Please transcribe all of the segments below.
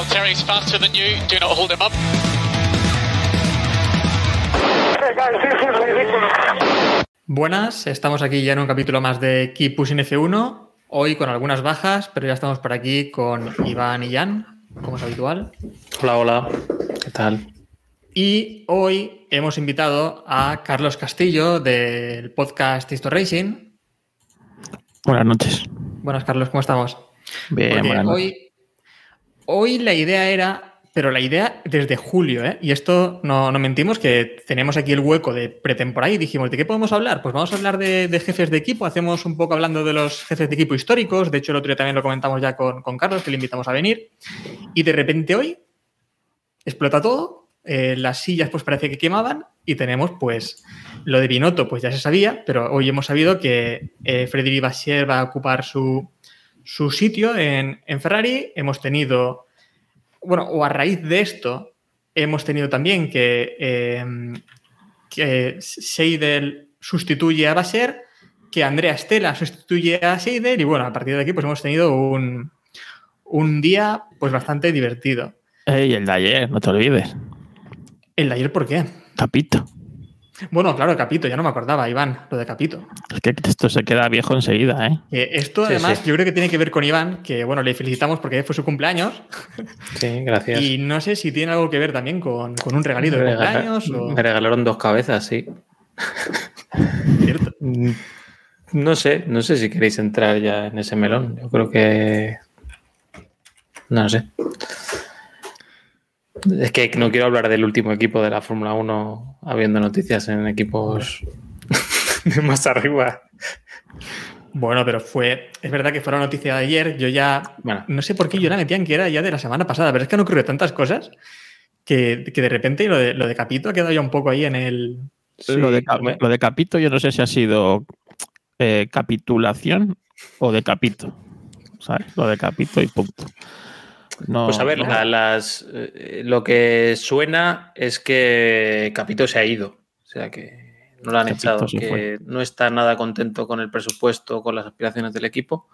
Valtteri's faster than you. Do not hold him up. Hey guys, this is ridiculous. Buenas, estamos aquí ya en un capítulo más de Keep Pushing F1. Hoy con algunas bajas, pero ya estamos por aquí con Iván y Jan, como es habitual. Hola, hola. ¿Qué tal? Y hoy hemos invitado a Carlos Castillo del podcast Histo Racing. Buenas noches. Buenas, Carlos, ¿cómo estamos? Bien, Porque buenas noches. hoy, hoy la idea era, pero la idea desde julio, ¿eh? y esto no, no mentimos, que tenemos aquí el hueco de pretemporada y dijimos, ¿de qué podemos hablar? Pues vamos a hablar de, jefes de equipo, hacemos un poco hablando de los jefes de equipo históricos, de hecho el otro día también lo comentamos ya con, con Carlos, que le invitamos a venir, y de repente hoy explota todo, eh, las sillas pues parece que quemaban y tenemos pues lo de Binotto pues ya se sabía, pero hoy hemos sabido que eh, Vachier va a ocupar su, su sitio en, en Ferrari. Hemos tenido, bueno, o a raíz de esto, hemos tenido también que, eh, que Seidel sustituye a Vacher, que Andrea Stella sustituye a Seidel y bueno, a partir de aquí pues hemos tenido un, un día pues bastante divertido. Ey, el de ayer, no te olvides. ¿El de ayer por qué? Capito. Bueno, claro, Capito, ya no me acordaba, Iván, lo de Capito. Es que esto se queda viejo enseguida, ¿eh? Eh, esto Sí, además sí. yo creo que tiene que ver con Iván, que bueno, le felicitamos porque fue su cumpleaños. Sí, gracias. Y no sé si tiene algo que ver también con, con un regalito de Me regala- cumpleaños o... Me regalaron dos cabezas, sí. Cierto. Mm, No sé, no sé si queréis entrar ya en ese melón. Yo creo que. No sé. Es que no quiero hablar del último equipo de la Fórmula 1 habiendo noticias en equipos de más arriba. Bueno, pero fue... Es verdad que fue la noticia de ayer, yo ya... Bueno, No sé por qué yo la metían que era ya de la semana pasada, pero es que han ocurrido tantas cosas que, que de repente lo de, lo de Capito ha quedado ya un poco ahí en el... lo, de, sí, lo de Capito, yo no sé si ha sido eh, capitulación o de Capito. ¿Sabes? Lo de Capito y punto. No, Pues a ver, no- la- las, eh, lo que suena es que Capito se ha ido. O sea que no lo han Capito echado, que fue. no está nada contento con el presupuesto, con las aspiraciones del equipo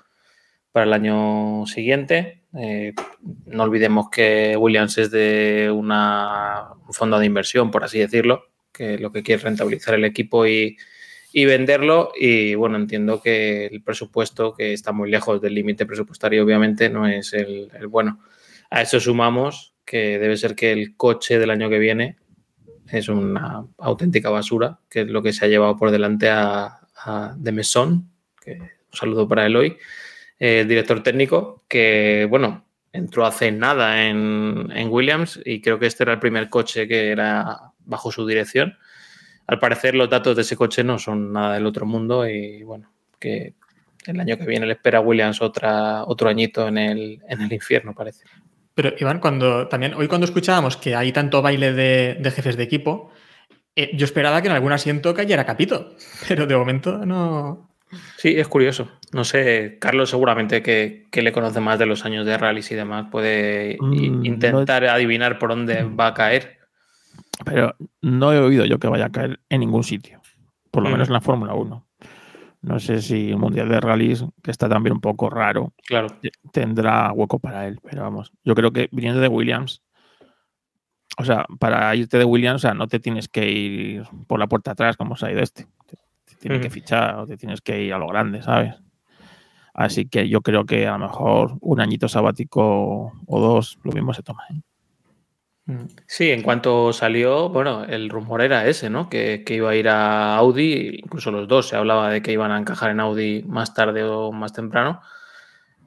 para el año siguiente. Eh, no olvidemos que Williams es de una, un fondo de inversión, por así decirlo, que lo que quiere es rentabilizar el equipo y, y venderlo. Y bueno, entiendo que el presupuesto, que está muy lejos del límite presupuestario, obviamente, no es el, el bueno. A eso sumamos que debe ser que el coche del año que viene es una auténtica basura, que es lo que se ha llevado por delante a, a De que un saludo para él hoy, eh, el director técnico, que bueno, entró hace nada en, en Williams y creo que este era el primer coche que era bajo su dirección. Al parecer los datos de ese coche no son nada del otro mundo y bueno, que el año que viene le espera a Williams otra, otro añito en el, en el infierno, parece. Pero Iván, cuando también hoy cuando escuchábamos que hay tanto baile de, de jefes de equipo, eh, yo esperaba que en algún asiento cayera Capito, pero de momento no... Sí, es curioso. No sé, Carlos seguramente que, que le conoce más de los años de rallies y demás, puede Mm, intentar adivinar por dónde va a caer. Pero no he oído yo que vaya a caer en ningún sitio. Por lo Mm. menos en la Fórmula 1. No sé si el Mundial de Rallys, que está también un poco raro, Claro. te- tendrá hueco para él. Pero vamos, yo creo que viniendo de Williams, o sea, para irte de Williams, o sea, no te tienes que ir por la puerta atrás como se ha ido este. Te, te tienes que fichar o te tienes que ir a lo grande, ¿sabes? Así que yo creo que a lo mejor un añito sabático o dos, lo mismo se toma. ¿eh? Mm. Sí, en cuanto salió, bueno, el rumor era ese, ¿no? Que, que iba a ir a Audi, incluso los dos, se hablaba de que iban a encajar en Audi más tarde o más temprano.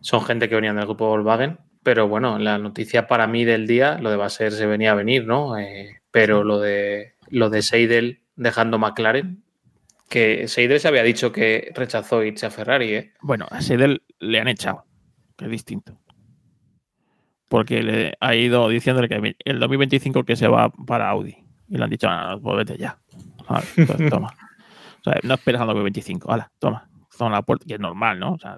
Son gente que venían del grupo Volkswagen, pero bueno, la noticia para mí del día, lo de Baser se venía a venir, ¿no? Eh, pero lo de, lo de Seidel dejando McLaren, que Seidel se había dicho que rechazó irse a Ferrari, ¿eh? Bueno, a Seidel le han echado, que es distinto. Porque le ha ido diciéndole que el 2025 que se va para Audi. Y le han dicho, ah, pues vete ya. Vale, pues toma. O sea, no esperas al 2025. Hala, toma. Toma la puerta, que es normal, ¿no? O sea,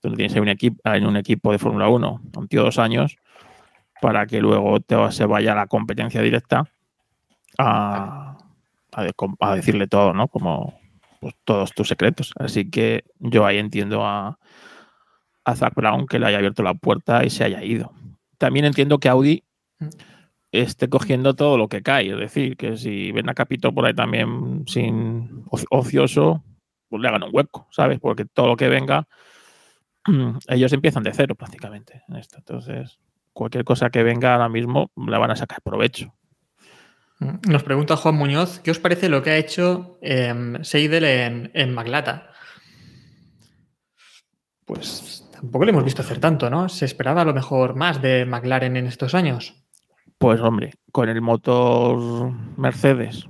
tú no tienes en un, equipo, en un equipo de Fórmula 1 un tío dos años para que luego te, se vaya a la competencia directa a, a, de- a decirle todo, ¿no? Como pues, todos tus secretos. Así que yo ahí entiendo a, a Zach Brown que le haya abierto la puerta y se haya ido. También entiendo que Audi esté cogiendo todo lo que cae. Es decir, que si ven a Capito por ahí también sin oci- ocioso, pues le hagan un hueco, ¿sabes? Porque todo lo que venga, ellos empiezan de cero prácticamente en esto. Entonces, cualquier cosa que venga ahora mismo la van a sacar provecho. Nos pregunta Juan Muñoz, ¿qué os parece lo que ha hecho eh, Seidel en, en Maglata? Pues, Tampoco le hemos visto hacer tanto, ¿no? Se esperaba a lo mejor más de McLaren en estos años. pues hombre, con el motor Mercedes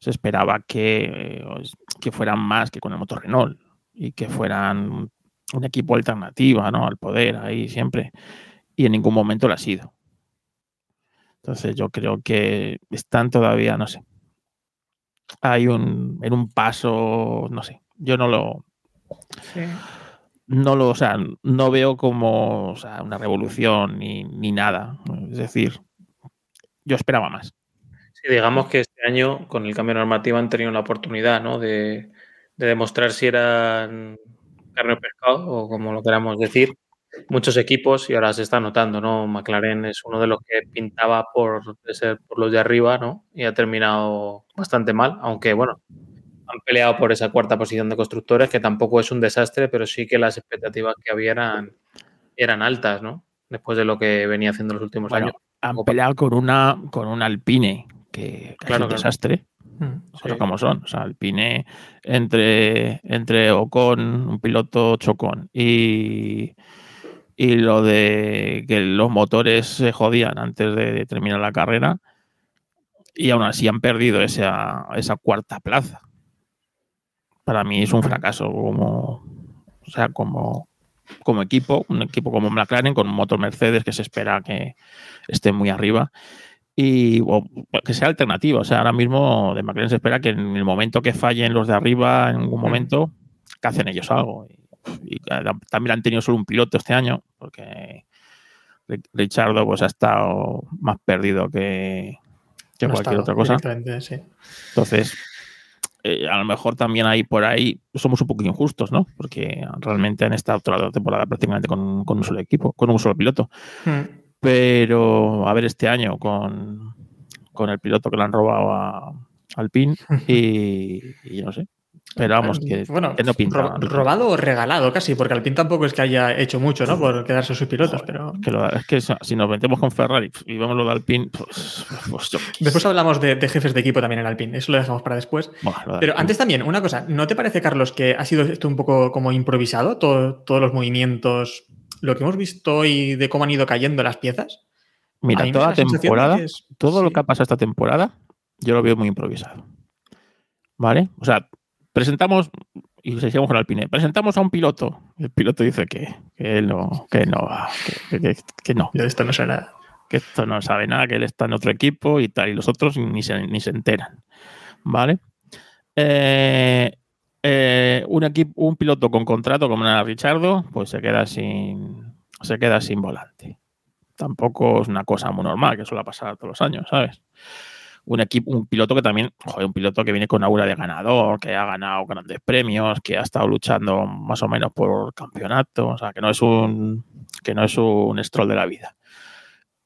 se esperaba que, que fueran más que con el motor Renault y que fueran un equipo alternativo ¿no? al poder ahí siempre. Y en ningún momento lo ha sido. Entonces yo creo que están todavía, no sé. Hay un, en un paso, no sé. Yo no lo, no lo, o sea, no veo como una revolución ni, ni nada. Es decir, yo esperaba más. Digamos que este año, con el cambio normativo, han tenido la oportunidad ¿no? de, de demostrar si eran carne o pescado, o como lo queramos decir, muchos equipos, y ahora se está notando, ¿no? McLaren es uno de los que pintaba por ser por los de arriba, ¿no? Y ha terminado bastante mal, aunque bueno, han peleado por esa cuarta posición de constructores, que tampoco es un desastre, pero sí que las expectativas que había eran, eran altas, ¿no? Después de lo que venía haciendo los últimos Bueno, años. han peleado con una con un Alpine que, Claro, es un claro. desastre. Mm. Sí. como son. O sea, Alpine entre, entre Ocon, un piloto chocón, y, y lo de que los motores se jodían antes de terminar la carrera, y aún así han perdido esa, esa cuarta plaza. Para mí es un fracaso como, o sea, como, como equipo, un equipo como McLaren con un motor Mercedes que se espera que esté muy arriba y o que sea alternativa. O sea, ahora mismo de McLaren se espera que en el momento que fallen los de arriba, en algún momento, que hacen ellos algo. Y, y también han tenido solo un piloto este año, porque Ri- Richardo pues ha estado más perdido que, que No cualquier estado otra cosa. sí. Entonces, eh, a lo mejor también ahí por ahí somos un poco injustos, ¿no? Porque realmente han estado toda la temporada prácticamente con, con un solo equipo, con un solo piloto. Mm. Pero a ver este año con, con el piloto que le han robado a Alpine y, y yo no sé. Pero vamos, que, bueno, que no pinta. ro- robado o regalado casi, porque Alpine tampoco es que haya hecho mucho, ¿no? Por quedarse sus pilotos, pero Que lo- es que si nos metemos con Ferrari y vemos lo de Alpine, pues, pues yo- después hablamos de, de jefes de equipo también en Alpine, eso lo dejamos para después. Pero antes también, una cosa, ¿no te parece, Carlos, que ha sido esto un poco como improvisado? Todo- todos los movimientos, lo que hemos visto hoy de cómo han ido cayendo las piezas. Mira, toda la temporada, es- todo lo que ha pasado esta temporada, yo lo veo muy improvisado. ¿Vale? O sea, presentamos, y seguimos con Alpine, presentamos a un piloto. El piloto dice que, que él no, que no va, que, que- que no, de esto no sé nada. que esto no sabe nada, que él está en otro equipo y tal, y los otros ni se, ni se enteran. ¿Vale? Eh, eh, un, equipo, un piloto con contrato como era Richardo, pues se queda sin, se queda sin volante. Tampoco es una cosa muy normal que suele pasar todos los años, ¿sabes? Un equipo, un piloto que también, un piloto que viene con aura de ganador, que ha ganado grandes premios, que ha estado luchando más o menos por campeonato, o sea, que no es un, que no es un stroll de la vida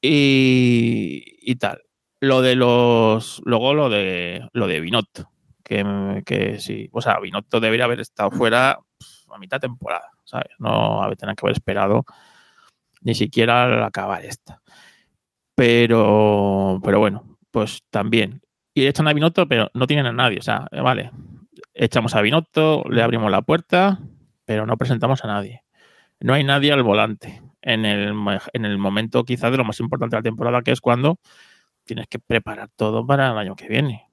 y, y tal. Lo de los. Luego lo de lo de Binotto. Que, que sí. O sea, Binotto debería haber estado fuera a mitad temporada, ¿sabes? No tener que haber esperado ni siquiera al acabar esta. Pero, pero bueno, pues también. Y echan a Binotto, pero no tienen a nadie. O sea, eh, vale. Echamos a Binotto, le abrimos la puerta, pero no presentamos a nadie. No hay nadie al volante en el, en el momento quizás de lo más importante de la temporada, que es cuando tienes que preparar todo para el año que viene.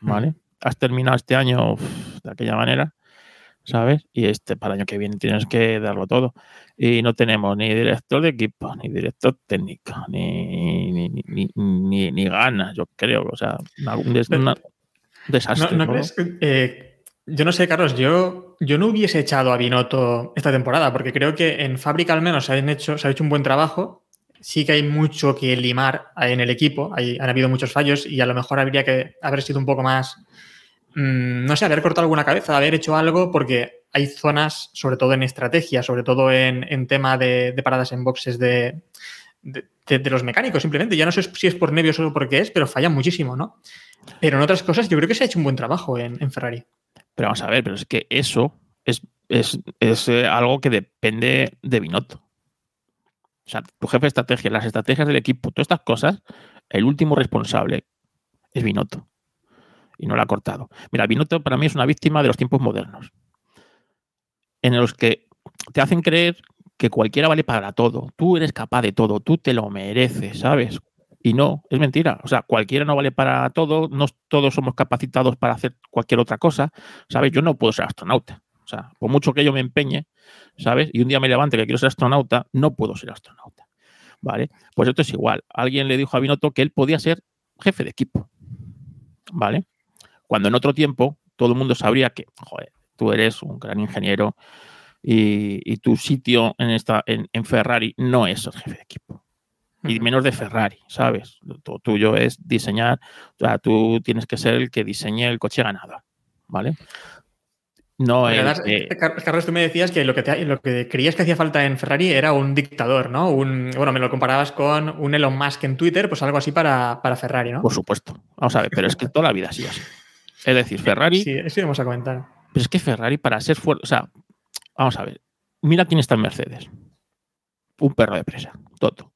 ¿Vale? Has terminado este año uf, de aquella manera, ¿sabes? Y este para el año que viene tienes que darlo todo. Y no tenemos ni director de equipo, ni director técnico, ni, ni, ni, ni, ni ganas, yo creo. O sea, un, des- una- desastre. ¿No, no ¿no? crees que, eh, yo no sé, Carlos, yo, yo no hubiese echado a Binotto esta temporada, porque creo que en fábrica al menos se, han hecho, se ha hecho un buen trabajo. Sí que hay mucho que limar en el equipo, hay, han habido muchos fallos y a lo mejor habría que haber sido un poco más, mm, no sé, haber cortado alguna cabeza, haber hecho algo, porque hay zonas, sobre todo en estrategia, sobre todo en, en tema de, de paradas en boxes de, de, los mecánicos, simplemente. Ya no sé si es por nervios o por qué es, pero fallan muchísimo, ¿no? Pero en otras cosas yo creo que se ha hecho un buen trabajo en, en Ferrari. Pero vamos a ver, pero es que eso es, es, es, eh, algo que depende de Binotto. O sea, tu jefe de estrategia, las estrategias del equipo, todas estas cosas, el último responsable es Binotto. Y no lo ha cortado. Mira, Binotto para mí es una víctima de los tiempos modernos. En los que te hacen creer que cualquiera vale para todo. Tú eres capaz de todo, tú te lo mereces, ¿sabes? Y no, es mentira. O sea, cualquiera no vale para todo, no todos somos capacitados para hacer cualquier otra cosa. ¿Sabes? Yo no puedo ser astronauta. O sea, por mucho que yo me empeñe, ¿sabes? Y un día me levante que quiero ser astronauta, no puedo ser astronauta. ¿Vale? Pues esto es igual. Alguien le dijo a Binotto que él podía ser jefe de equipo. ¿Vale? Cuando en otro tiempo todo el mundo sabría que, joder, tú eres un gran ingeniero y, y tu sitio en, esta, en, en Ferrari no es ser jefe de equipo y menos de Ferrari, ¿sabes? Lo tuyo es diseñar, o sea, tú tienes que ser el que diseñe el coche ganador, ¿vale? No el que- Car- Carlos, tú me decías que lo que, te- lo que creías que hacía falta en Ferrari era un dictador, ¿no? Un, bueno, me lo comparabas con un Elon Musk en Twitter, pues algo así para, para Ferrari, ¿no? por supuesto. Vamos a ver, pero es que toda la vida ha sido así. Es decir, Ferrari, Sí, eso íbamos a comentar. pero es que Ferrari para ser fuerte, o sea, vamos a ver, mira quién está en Mercedes. Un perro de presa, Toto.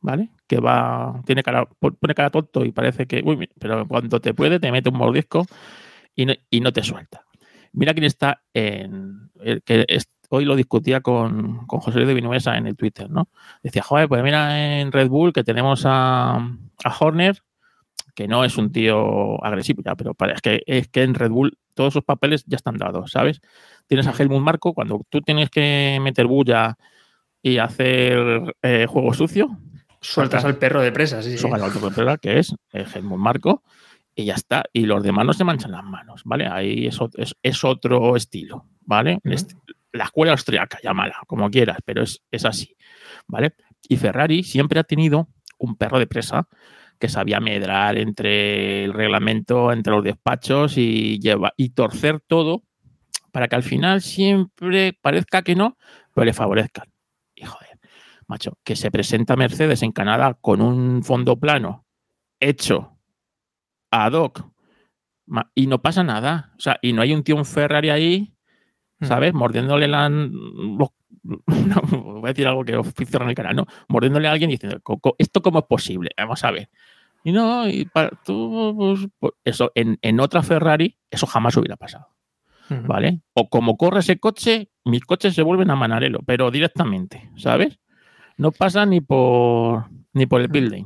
¿Vale? Que va, tiene cara, pone cara tonto y parece que, uy, pero cuando te puede te mete un mordisco y no, y no te suelta. Mira quién está en, que es- hoy lo discutía con, con José Luis de Vinuesa en el Twitter, ¿no? Decía, joder, pues mira en Red Bull que tenemos a, a Horner, que no es un tío agresivo ya, pero es que, es que en Red Bull todos esos papeles ya están dados, ¿sabes? Tienes a Helmut Marco, cuando tú tienes que meter bulla y hacer eh, juego sucio, Sueltas al perro de presa, sí, sí. eso gana otro campeonato, que es el Helmut Marco, y ya está. Y los demás no se manchan las manos, ¿vale? Ahí es, es, es otro estilo, ¿vale? Ujú. Est- La escuela austriaca, llámala, como quieras, pero es, es así, ¿vale? Y Ferrari siempre ha tenido un perro de presa que sabía medrar entre el reglamento, entre los despachos y, lleva, y torcer todo para que al final siempre parezca que no, pero le favorezcan. Y joder, macho, que se presenta Mercedes en Canadá con un fondo plano hecho ad hoc y no pasa nada. O sea, y no hay un tío un Ferrari ahí, ¿sabes? Mordiéndole la. los- no, voy a decir algo que os cierran el canal, ¿no? Mordiéndole a alguien y diciendo, "Co- co- ¿esto cómo es posible? Vamos a ver. Y no, y para, tú, pues, pues, eso, en, en otra Ferrari, eso jamás hubiera pasado. ¿vale? O como corre ese coche, mis coches se vuelven a Manarelo, pero directamente, ¿sabes? No pasa ni por ni por el building.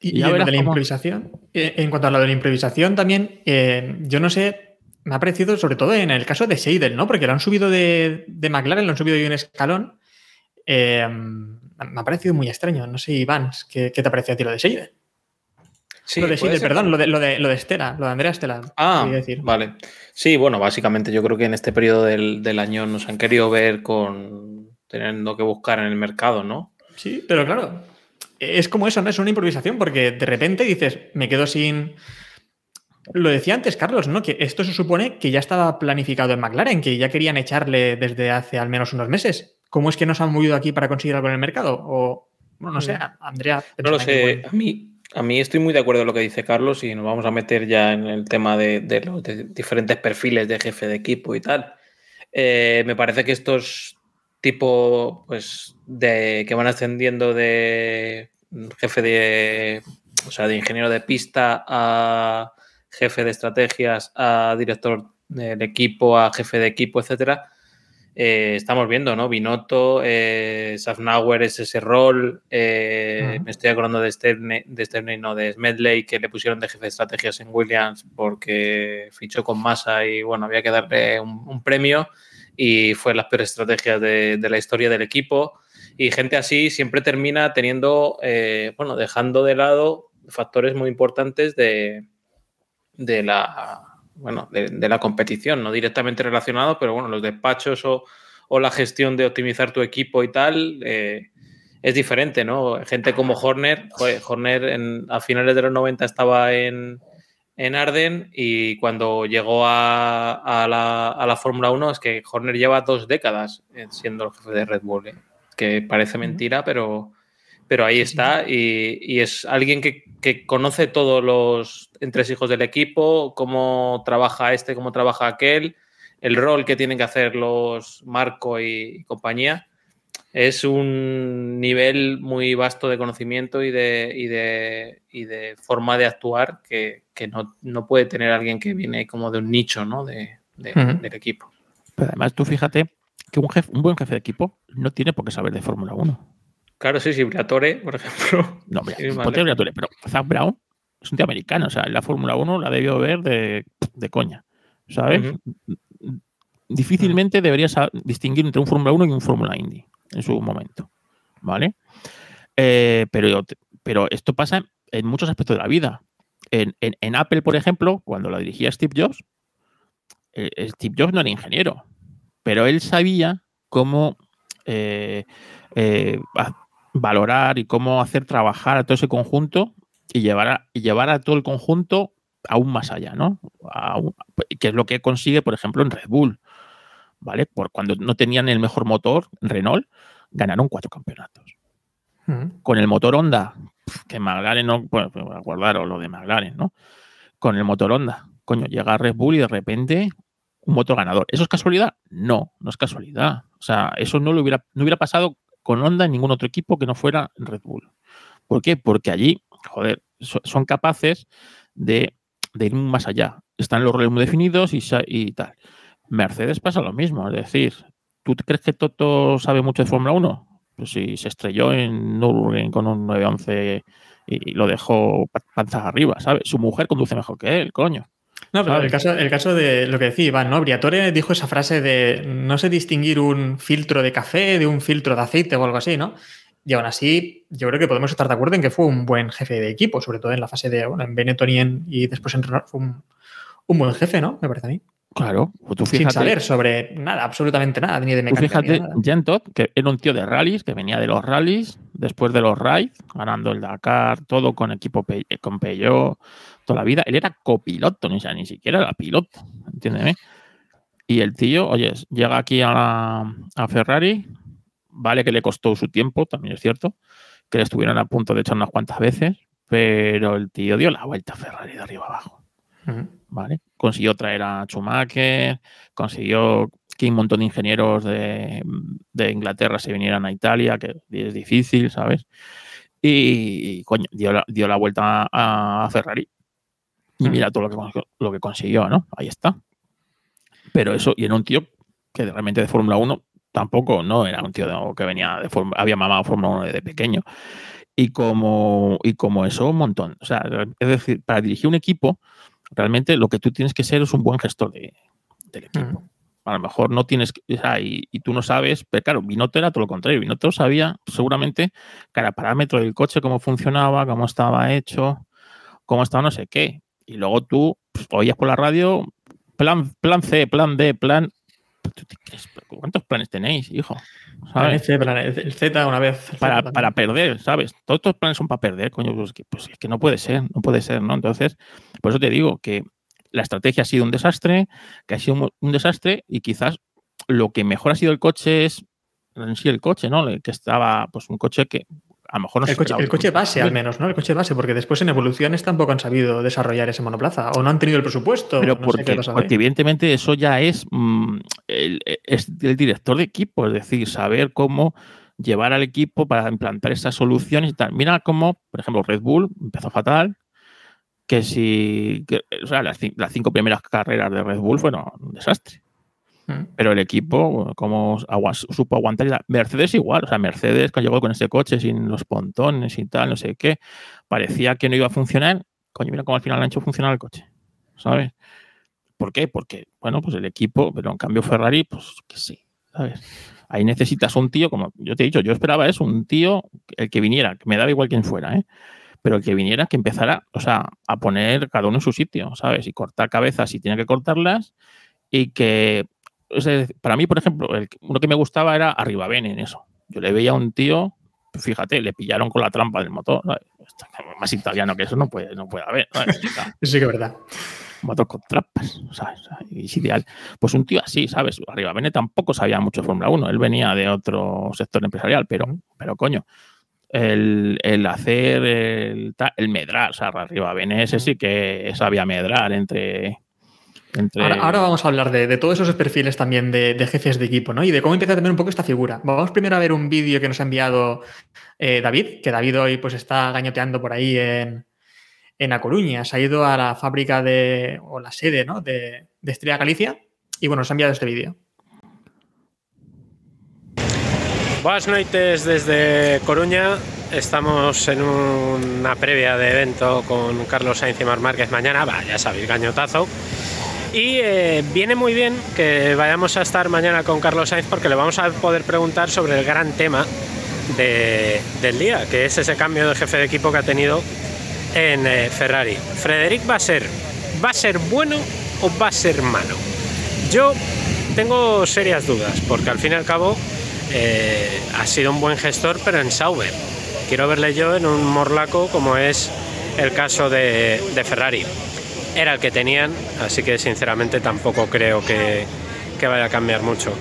Y, Y en de la cómo- improvisación, eh, en cuanto a lo de la improvisación también, eh, yo no sé, me ha parecido sobre todo en el caso de Seidel, ¿no? Porque lo han subido de, de McLaren, lo han subido de un escalón. Eh, me ha parecido muy extraño. No sé, Iván, ¿qué, qué te parece a ti lo de Seidel? Sí, lo de Seidel, perdón, lo de, lo, de, lo de Estela, lo de Andrea Estela. Ah, decir. vale. Sí, bueno, básicamente yo creo que en este periodo del, del año nos han querido ver con teniendo que buscar en el mercado, ¿no? Sí, pero claro, es como eso, ¿no? Es una improvisación porque de repente dices, me quedo sin... Lo decía antes Carlos, ¿no? Que esto se supone que ya estaba planificado en McLaren, que ya querían echarle desde hace al menos unos meses. ¿Cómo es que no se han movido aquí para conseguir algo en el mercado? O, bueno, no sé, Andrea. No lo sé. A mí, a mí estoy muy de acuerdo en lo que dice Carlos y nos vamos a meter ya en el tema de, de los de diferentes perfiles de jefe de equipo y tal. Eh, me parece que estos tipo, pues, de que van ascendiendo de jefe de, o sea, de ingeniero de pista a jefe de estrategias, a director del equipo, a jefe de equipo, etcétera. Eh, estamos viendo, ¿no? Binotto, eh, Safnauer es ese rol. eh. Me estoy acordando de Sterne, de Sterne, no, de Smedley, que le pusieron de jefe de estrategias en Williams porque fichó con masa y bueno, había que darle un, un premio. y fue las peores estrategias de, de la historia del equipo. Y gente así siempre termina teniendo, eh, bueno, dejando de lado factores muy importantes de, de la, bueno, de, de la competición, no directamente relacionados, pero bueno, los despachos o, o la gestión de optimizar tu equipo y tal, eh, es diferente, ¿no? Gente como Horner, joder, Horner en- a finales de los 90 estaba en, en Arden y cuando llegó a, a la, a la Fórmula 1 es que Horner lleva dos décadas eh, siendo el jefe de Red Bull, ¿eh? que parece mentira, pero, pero ahí está y, y es alguien que, que conoce todos los entresijos del equipo, cómo trabaja este, cómo trabaja aquel, el rol que tienen que hacer los Marco y, compañía. Es un nivel muy vasto de conocimiento y de, y de, y de forma de actuar que, que no, no puede tener alguien que viene como de un nicho ¿no? de, del equipo. Pero además, tú fíjate que un, jefe, un buen jefe de equipo no tiene por qué saber de Fórmula 1. Claro, sí, sí, Briatore, por ejemplo. No, hombre, Sí, obligatoriamente, pero Zach Brown es un tío americano, o sea, la Fórmula 1 la debió ver de, de coña, ¿sabes? Difícilmente deberías distinguir entre un Fórmula 1 y un Fórmula Indy en su momento, ¿vale? Eh, pero, pero esto pasa en muchos aspectos de la vida. En, en- en Apple, por ejemplo, cuando la dirigía Steve Jobs, eh, Steve Jobs no era ingeniero, pero él sabía cómo eh, eh, valorar y cómo hacer trabajar a todo ese conjunto y llevar a, y llevar a todo el conjunto aún más allá, ¿no? Un- que es lo que consigue, por ejemplo, en Red Bull, ¿vale? Por cuando no tenían el mejor motor, Renault, ganaron cuatro campeonatos. Ujú. Con el motor Honda, que McLaren no, bueno, pues acordaros lo de McLaren, ¿no? Con el motor Honda, coño, llega Red Bull y de repente un motor ganador. ¿Eso es casualidad? No, no es casualidad. O sea, eso no, lo hubiera, no hubiera pasado con Honda en ningún otro equipo que no fuera Red Bull. ¿Por qué? Porque allí, joder, so- son capaces de, ir más allá. Están los roles muy definidos y, y tal. Mercedes pasa lo mismo, es decir, ¿tú crees que Toto sabe mucho de Fórmula 1? Pues si se estrelló en Nürburgring con un 911 y lo dejó pa- panzas arriba, ¿sabes? Su mujer conduce mejor que él, coño. No, pero el caso, el caso de lo que decía Iván, ¿no? Briatore dijo esa frase de no sé distinguir un filtro de café de un filtro de aceite o algo así, ¿no? Y aún así, yo creo que podemos estar de acuerdo en que fue un buen jefe de equipo, sobre todo en la fase de, bueno, en Benetton y, en- y después en Renault fue un, un buen jefe, ¿no? Me parece a mí. Claro, pues tú Sin fíjate, saber sobre nada, absolutamente nada, ni de mecánica. fíjate que era un tío de rallies, que venía de los rallies, después de los raids, ganando el Dakar, todo con equipo con Peugeot, toda la vida. Él era copiloto, ni, ni siquiera era piloto, entiéndeme. Y el tío, oye, llega aquí a, la- a Ferrari, vale que le costó su tiempo, también es cierto, que le estuvieron a punto de echar unas cuantas veces, pero el tío dio la vuelta a Ferrari de arriba abajo. ¿vale? Consiguió traer a Schumacher, consiguió que un montón de ingenieros de, de Inglaterra se vinieran a Italia, que es difícil, ¿sabes? Y, coño, dio la, dio la vuelta a, a Ferrari. Y mira todo lo que, lo que consiguió, ¿no? Ahí está. Pero eso, y era un tío que realmente de Fórmula 1 tampoco, no era un tío de- que venía de Fórmula- había mamado Fórmula 1 desde pequeño. Y como, y como eso, un montón. O sea, es decir, para dirigir un equipo, realmente lo que tú tienes que ser es un buen gestor de- del equipo. Mm. A lo mejor no tienes, o sea, y, y tú no sabes, pero claro, Binotto era todo lo contrario. Binotto sabía seguramente cada parámetro del coche, cómo funcionaba, cómo estaba hecho, cómo estaba no sé qué. Y luego tú pues, oías por la radio plan, plan C, plan D, plan... ¿Tú te crees? ¿Cuántos planes tenéis, hijo? Plan plan- el Z una vez. para, para perder, ¿sabes? Todos estos planes son para perder, coño, pues, pues es que no puede ser, no puede ser, ¿no? Entonces, por eso te digo que la estrategia ha sido un desastre, que ha sido un, un desastre y quizás lo que mejor ha sido el coche es en sí el coche, ¿no? El Que estaba, pues un coche que a lo mejor no El coche, el coche base, al menos, ¿no? El coche base, porque después en evoluciones tampoco han sabido desarrollar ese monoplaza o no han tenido el presupuesto. Pero no sé porque, porque evidentemente eso ya es, mm, el, es el director de equipo, es decir, saber cómo llevar al equipo para implantar esas soluciones y tal. Mira cómo, por ejemplo, Red Bull empezó fatal, que si, que- o sea, las cinco primeras carreras de Red Bull fueron un desastre. Mm. Pero el equipo, como supo aguantar, y la- Mercedes igual, o sea, Mercedes cuando llegó con ese coche sin los pontones y tal, no sé qué, parecía que no iba a funcionar. Coño, mira cómo al final han hecho funcionar el coche, ¿sabes? ¿Por qué? Porque, bueno, pues el equipo, pero en cambio Ferrari, pues que sí, ¿sabes? Ahí necesitas un tío, como yo te he dicho, yo esperaba eso, un tío, el que viniera, que me daba igual quién fuera, ¿eh? pero el que viniera, que empezara, o sea, a poner cada uno en su sitio, ¿sabes? Y cortar cabezas si tiene que cortarlas y que, o sea, para mí, por ejemplo, el, uno que me gustaba era Arriba Bene en eso. Yo le veía a un tío, fíjate, le pillaron con la trampa del motor, ¿sabes? más italiano que eso no puede, no puede haber. ¿sabes? Sí que es verdad. motor con trampas, es ideal. Pues un tío así, ¿sabes? Arriba Bene tampoco sabía mucho de Fórmula 1, él venía de otro sector empresarial, pero, pero coño, el, el hacer el, el medrar, o sea, arriba Bene ese sí que sabía medrar entre... entre Ahora, ahora vamos a hablar de, de todos esos perfiles también de, de jefes de equipo, ¿no? Y de cómo empieza también un poco esta figura. Vamos primero a ver un vídeo que nos ha enviado eh, David, que David hoy pues está gañoteando por ahí en, en A Coruña. Se ha ido a la fábrica de, o la sede, ¿no? De, de Estrella Galicia. Y bueno, nos ha enviado este vídeo. Buenas noches desde Coruña. Estamos en una previa de evento con Carlos Sainz y Mar Márquez mañana. Va, ya sabéis, gañotazo. Y eh, viene muy bien que vayamos a estar mañana con Carlos Sainz porque le vamos a poder preguntar sobre el gran tema de- del día, que es ese cambio de jefe de equipo que ha tenido en eh, Ferrari. Frederic va a ser, ¿va a ser bueno o va a ser malo? Yo tengo serias dudas, porque al fin y al cabo eh, ha sido un buen gestor, pero en Sauber. Quiero verle yo en un morlaco como es el caso de Ferrari. Era el que tenían, así que sinceramente tampoco creo que, que vaya a cambiar mucho.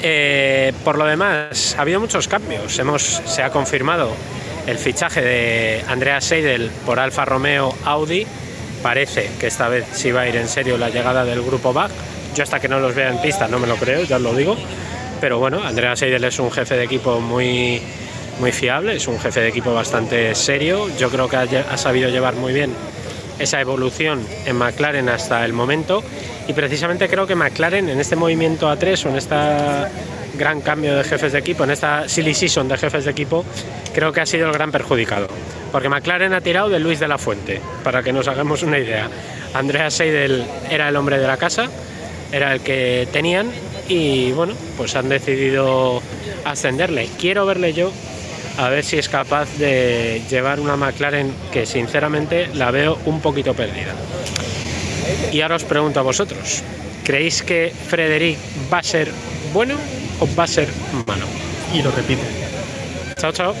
Eh, por lo demás, ha habido muchos cambios. Hemos, se ha confirmado el fichaje de Andrea Seidel por Alfa Romeo Audi. Parece que esta vez sí va a ir en serio la llegada del grupo BAC. Yo hasta que no los vea en pista no me lo creo, ya os lo digo. Pero bueno, Andrea Seidel es un jefe de equipo muy, muy fiable, es un jefe de equipo bastante serio. Yo creo que ha, ha sabido llevar muy bien esa evolución en McLaren hasta el momento. Y precisamente creo que McLaren en este movimiento A3 o en este gran cambio de jefes de equipo, en esta silly season de jefes de equipo, creo que ha sido el gran perjudicado. Porque McLaren ha tirado de Luis de la Fuente, para que nos hagamos una idea. Andrea Seidel era el hombre de la casa, era el que tenían y bueno, pues han decidido ascenderle. Quiero verle yo a ver si es capaz de llevar una McLaren que sinceramente la veo un poquito perdida. Y ahora os pregunto a vosotros, ¿creéis que Frederic va a ser bueno o va a ser malo? Y lo repite. Chao, chao.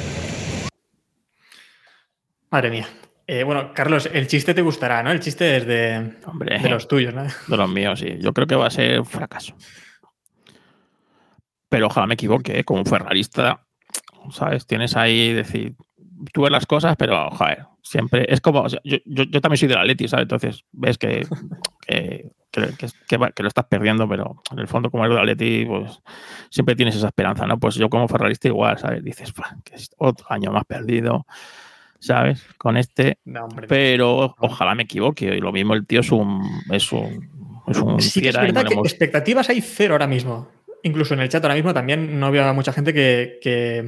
Madre mía. Eh, bueno, Carlos, el chiste te gustará, ¿no? El chiste es de, Hombre. de los tuyos, ¿no? De los míos, sí. Yo creo que va a ser un fracaso. Pero ojalá me equivoque, ¿eh? como un ferrarista, ¿sabes? Tienes ahí, decir, tú ves las cosas, pero, joder, siempre es como, o sea, yo, yo- yo también soy del Atleti, ¿sabes? Entonces ves que, que, que- que- que lo estás perdiendo, pero en el fondo, como eres del Atleti, pues siempre tienes esa esperanza, ¿no? Pues yo como ferrarista igual, ¿sabes? Dices, "Buah, que es otro año más perdido, ¿sabes? Con este, No, hombre. pero ojalá me equivoque. Y lo mismo el tío es un, es un, es un Sí es verdad que hemos- expectativas hay cero ahora mismo. Incluso en el chat ahora mismo también no veo a mucha gente que, que,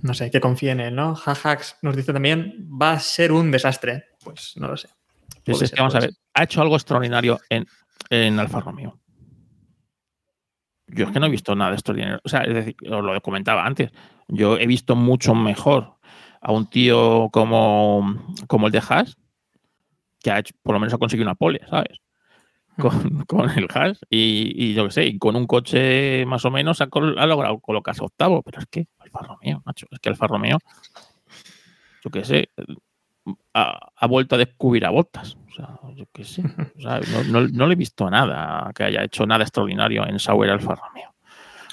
no sé, que confíe en él, ¿no? Hajax nos dice también, va a ser un desastre. Pues no lo sé. Pues es que vamos a ver, ha hecho algo extraordinario en, en Alfa Romeo. Yo es que no he visto nada extraordinario. O sea, es decir, os lo comentaba antes. Yo he visto mucho mejor a un tío como, como el de Haas, que ha hecho, por lo menos ha conseguido una pole, ¿sabes? Con, con el Haas y, y yo qué sé, y con un coche más o menos ha, col- ha logrado colocarse octavo, pero es que Alfa Romeo, macho, es que Alfa Romeo, yo qué sé, ha, ha vuelto a descubrir a botas. O sea, yo qué sé. O sea, no, no- no le he visto nada que haya hecho nada extraordinario en Sauer Alfa Romeo.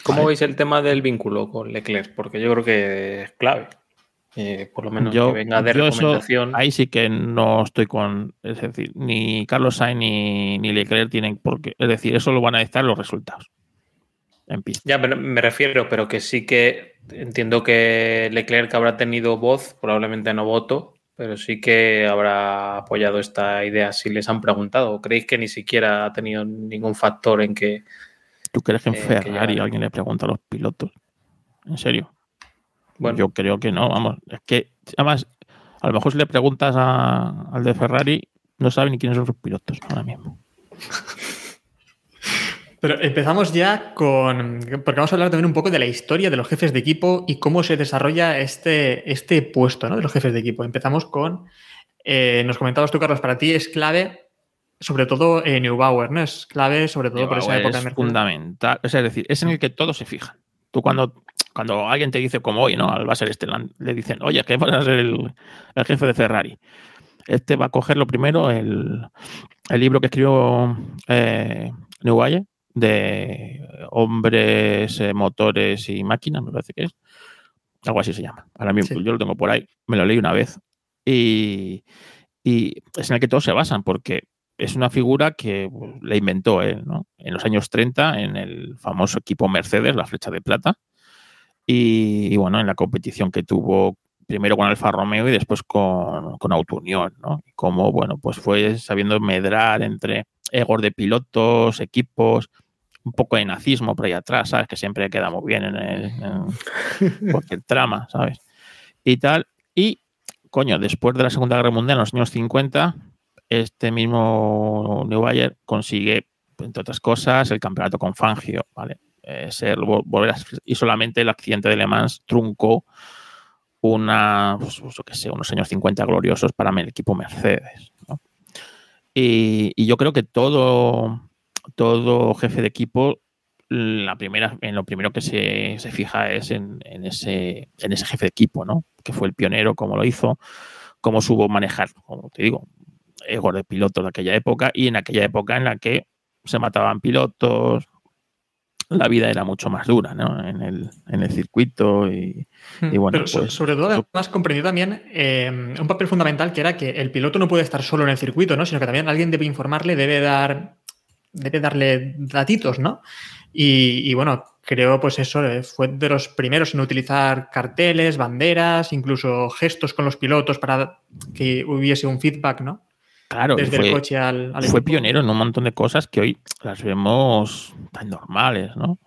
¿Cómo Vale. veis el tema del vínculo con Leclerc? Porque yo creo que es clave. Eh, por lo menos Yo- que venga de eso- recomendación. ahí sí que no estoy con. Es decir, ni Carlos Sainz ni, ni Leclerc tienen por qué. Es decir, eso lo van a necesitar los resultados. En pista. Ya, pero me refiero, pero que sí que entiendo que Leclerc habrá tenido voz, probablemente no voto, pero sí que habrá apoyado esta idea si les han preguntado. ¿O creéis que ni siquiera ha tenido ningún factor en que... ¿Tú crees que en Eh, que Ferrari ya- alguien le pregunta a los pilotos? ¿En serio? Bueno, Yo creo que no, vamos. Es que, además, a lo mejor si le preguntas a- al de Ferrari, no sabe ni quiénes son sus pilotos ahora mismo. Pero empezamos ya con. Porque vamos a hablar también un poco de la historia de los jefes de equipo y cómo se desarrolla este, este puesto ¿no? de los jefes de equipo. Empezamos con. eh, nos comentabas tú, Carlos, para ti es clave, sobre todo eh, Neubauer, ¿no? Es clave, sobre todo por esa época de es Mercedes. fundamental. Es decir, es en el que todos se fijan. Tú cuando, cuando alguien te dice, como hoy, ¿no? Al Basel Stellan, le dicen, oye, que vas a ser el, el jefe de Ferrari. Este va a coger lo primero, el, el libro que escribió eh, Neuwayer de hombres, eh, motores y máquinas, me parece que es. Algo así se llama. Ahora mismo, Sí. yo lo tengo por ahí, me lo leí una vez. Y, y es en el que todos se basan, porque es una figura que la inventó él, ¿no? En los años 30, en el famoso equipo Mercedes, la flecha de plata. Y, y, bueno, en la competición que tuvo primero con Alfa Romeo y después con, con Auto Unión, ¿no? Y cómo, bueno, pues fue sabiendo medrar entre egos de pilotos, equipos, un poco de nazismo por ahí atrás, ¿sabes? Que siempre queda muy bien en, el, en cualquier trama, ¿sabes? Y tal. Y, coño, después de la Segunda Guerra Mundial, en los años 50, este mismo Neubayer consigue, entre otras cosas, el campeonato con Fangio, ¿vale? Ser, volver y solamente el accidente de Le Mans truncó una, pues, pues, unos años 50 gloriosos para el equipo Mercedes. y, yo creo que todo, todo jefe de equipo, la primera, en lo primero que se, se fija es en, en, ese, en ese jefe de equipo, ¿no? Que fue el pionero, cómo lo hizo, cómo supo manejar, como te digo, egos de pilotos de aquella época y en aquella época en la que se mataban pilotos, la vida era mucho más dura ¿no? en, el, en el circuito y, y bueno. Pero pues, sobre todo, además, comprendió también eh, un papel fundamental que era que el piloto no puede estar solo en el circuito, ¿no? sino que también alguien debe informarle, debe dar debe darle datitos, ¿no? Y, y bueno, creo pues eso, eh, fue de los primeros en utilizar carteles, banderas, incluso gestos con los pilotos para que hubiese un feedback, ¿no? Claro, Desde fue, el coche al, al fue equipo. pionero en un montón de cosas que hoy las vemos tan normales, ¿no?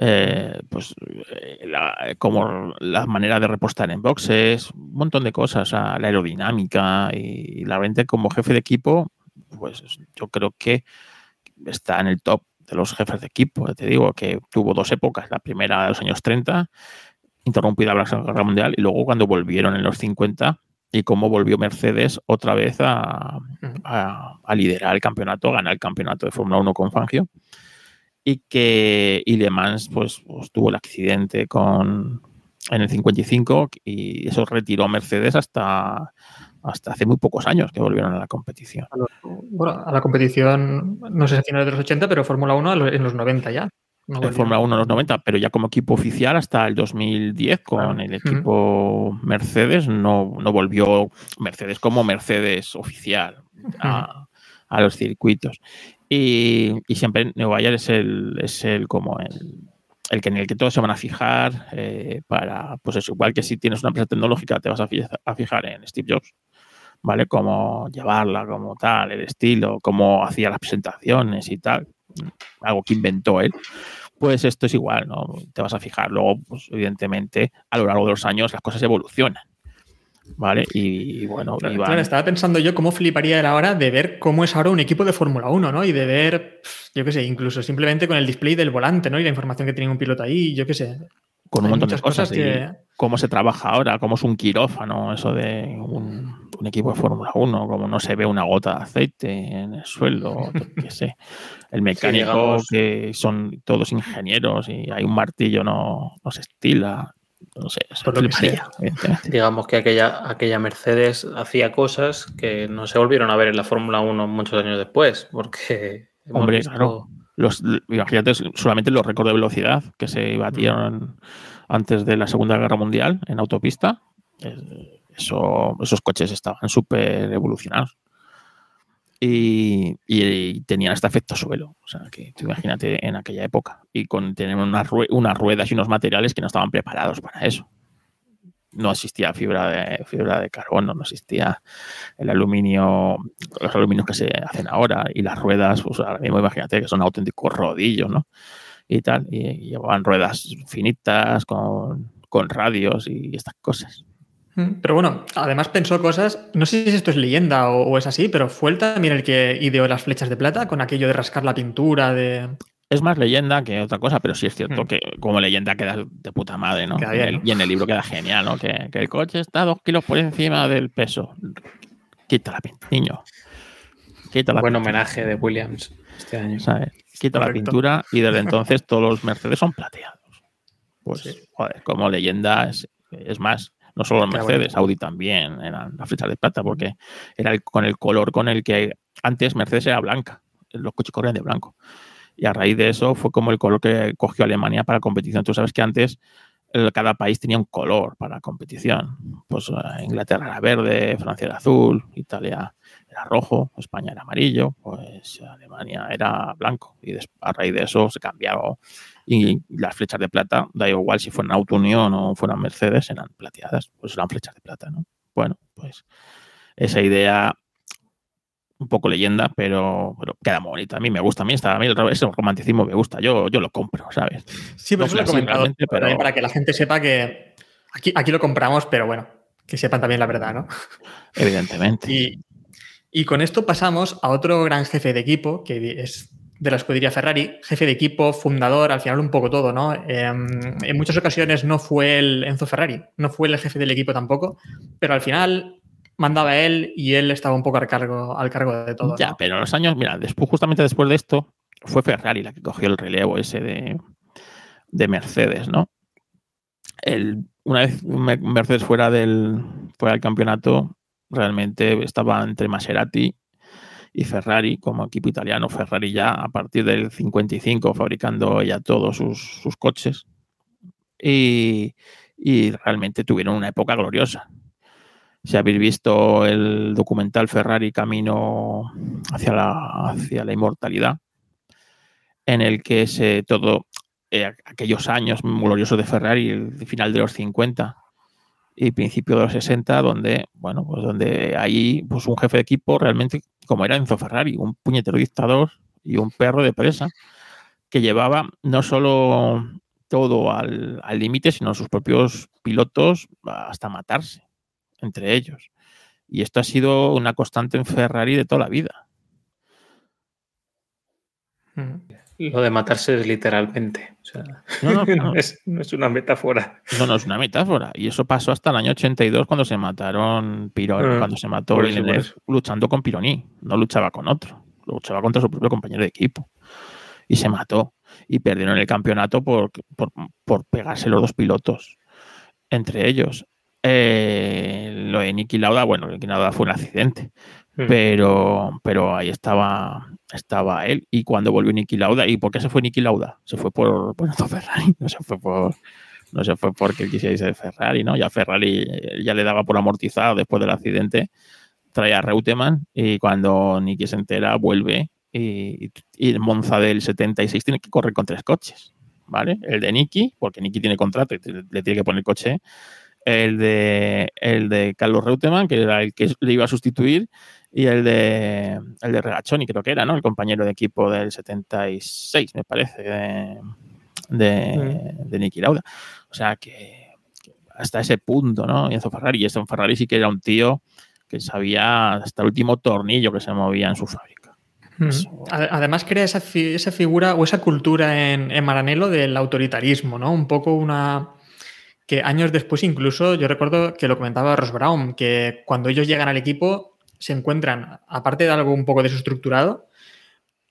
Eh, pues eh, la, como la manera de repostar en boxes, un montón de cosas, la aerodinámica y, la gente como jefe de equipo, pues yo creo que está en el top de los jefes de equipo. Te digo que tuvo dos épocas, la primera de los años 30, interrumpida la Segunda Guerra Mundial, y luego cuando volvieron en los 50 y cómo volvió Mercedes otra vez a, a, a, liderar el campeonato, ganar el campeonato de Fórmula 1 con Fangio. Y que y Le Mans pues, pues, tuvo el accidente con, en el 55 y eso retiró a Mercedes hasta, hasta hace muy pocos años que volvieron a la competición. A bueno, a la competición, no sé si a finales de los 80, pero Fórmula 1 en los 90 ya. No en Fórmula 1 en los 90, pero ya como equipo oficial hasta el 2010 con el equipo uh -huh. Mercedes no, no, volvió Mercedes como Mercedes oficial a, a, los circuitos. Y, y siempre Neubayer es el, es el como el, el que en el que todos se van a fijar eh, para, pues es igual que si tienes una empresa tecnológica te vas a, a fijar en Steve Jobs, ¿vale? Cómo llevarla, como tal, el estilo, cómo hacía las presentaciones y tal, algo que inventó él. Pues esto es igual, ¿no? Te vas a fijar. Luego, pues evidentemente, a lo largo de los años las cosas evolucionan. ¿Vale? Y, y bueno, claro, y van... claro, estaba pensando yo cómo fliparía era ahora de ver cómo es ahora un equipo de Fórmula 1, ¿no? Y de ver, yo qué sé, incluso simplemente con el display del volante, ¿no? Y la información que tiene un piloto ahí, yo qué sé. Con un Hay montón de cosas, cosas que... cómo se trabaja ahora, cómo es un quirófano, eso de un, un equipo de Fórmula 1, cómo no se ve una gota de aceite en el suelo, qué sé. El mecánico, sí, que son todos ingenieros y hay un martillo, no, no se estila no sé, fliparía, digamos que aquella, aquella Mercedes hacía cosas que no se volvieron a ver en la Fórmula 1 muchos años después, porque... Hombre, visto... claro. Los, imagínate solamente los récords de velocidad que se batieron antes de la Segunda Guerra Mundial en autopista. Eso, esos coches estaban súper evolucionados. Y, tenían este efecto suelo. O sea, que tú imagínate en aquella época. Y con tener unas ruedas y unos materiales que no estaban preparados para eso. No existía fibra de, fibra de carbono, no existía el aluminio, los aluminios que se hacen ahora. Y las ruedas, pues ahora mismo imagínate que son auténticos rodillos, ¿no? Y tal. Y, llevaban ruedas finitas con, con radios y estas cosas. Pero bueno, además pensó cosas, no sé si esto es leyenda o, o, es así, pero fue él también el que ideó las flechas de plata con aquello de rascar la pintura, de... es más leyenda que otra cosa, pero sí es cierto Mm. que como leyenda queda de puta madre, ¿no? Queda Y bien, el- ¿no? Y en el libro queda genial, ¿no? Que, que el coche está dos kilos por encima del peso. Quita la pintura, niño. Quita la Buen pintura, homenaje de Williams este año. ¿sabes? Quita la pintura y desde entonces todos los Mercedes son plateados. Pues, Sí. joder, como leyenda es, es más. No solo los Mercedes. Audi también eran las flechas de plata, porque era el- con el color con el que antes Mercedes era blanca. Los coches corrían de blanco. Y a raíz de eso fue como el color que cogió Alemania para competición. Tú sabes que antes cada país tenía un color para competición. Pues eh, Inglaterra era verde, Francia era azul, Italia era rojo, España era amarillo, pues Alemania era blanco. Y a raíz de eso se cambiaron. Y las flechas de plata, da igual si fueran Auto Unión o fueran Mercedes, eran plateadas, pues eran flechas de plata, ¿no? Bueno, pues esa idea un poco leyenda, pero, pero queda muy bonita. A mí me gusta, a mí, está, a mí el, ese romanticismo me gusta, yo, yo lo compro, ¿sabes? Sí, pero No eso lo he comentado pero- para que la gente sepa que aquí, aquí lo compramos, pero bueno, que sepan también la verdad, ¿no? Evidentemente. Y, y con esto pasamos a otro gran jefe de equipo, que es de la escudería Ferrari, jefe de equipo, fundador, al final un poco todo, ¿no? Em, en muchas ocasiones no fue el Enzo Ferrari, no fue el jefe del equipo tampoco, pero al final mandaba él y él estaba un poco al cargo, al cargo de todo. Ya, ¿no? pero los años, mira, después, justamente después de esto, fue Ferrari la que cogió el relevo ese de, de Mercedes, ¿no? El, una vez Me- Mercedes fuera del, fuera del campeonato, realmente estaba entre Maserati y Ferrari como equipo italiano. Ferrari ya a partir del 55 fabricando ya todos sus, sus coches y, y realmente tuvieron una época gloriosa. Si habéis visto el documental Ferrari Camino hacia la, hacia la inmortalidad, en el que se todo eh, aquellos años gloriosos de Ferrari, el final de los 50 y principio de los 60, donde, bueno, pues donde ahí pues un jefe de equipo realmente, como era Enzo Ferrari, un puñetero dictador y un perro de presa, que llevaba no solo todo al límite, sino sus propios pilotos hasta matarse entre ellos. Y esto ha sido una constante en Ferrari de toda la vida. Mm. Lo de matarse es literalmente. O sea, No, no, es, no es una metáfora. No, no es una metáfora. Y eso pasó hasta el año 82 cuando se mataron Pironi, Ah, cuando se mató Villeneuve luchando con Pironi. No luchaba con otro. Luchaba contra su propio compañero de equipo. Y se mató. Y perdieron el campeonato por, por, por pegarse los dos pilotos entre ellos. Eh, lo de Niki Lauda, bueno, Niki Lauda fue un accidente. Mm. pero, pero ahí estaba, estaba él. Y cuando volvió Niki Lauda, ¿y por qué se fue Niki Lauda? Se fue por, Ferrari, no se fue por. No se fue porque él quisiera irse de Ferrari, ¿no? Ya Ferrari eh, ya le daba por amortizado después del accidente. Trae a Reutemann y cuando Niki se entera, vuelve. Y, y el Monza del 76 tiene que correr con tres coches, ¿vale? El de Niki, porque Niki tiene contrato y le tiene que poner coche. El de, el de Carlos Reutemann, que era el que le iba a sustituir, y el de el de Regachoni, creo que era, ¿no? El compañero de equipo del 76, me parece, de, de, de Niki Lauda. O sea que, que hasta ese punto, ¿no? Y Enzo Ferrari, y Enzo Ferrari sí que era un tío que sabía hasta el último tornillo que se movía en su fábrica. Mm. Eso. Además crea esa, fi- esa figura o esa cultura en, en Maranello del autoritarismo, ¿no? Un poco una... que años después incluso, yo recuerdo que lo comentaba Ross Brown, que cuando ellos llegan al equipo se encuentran, aparte de algo un poco desestructurado,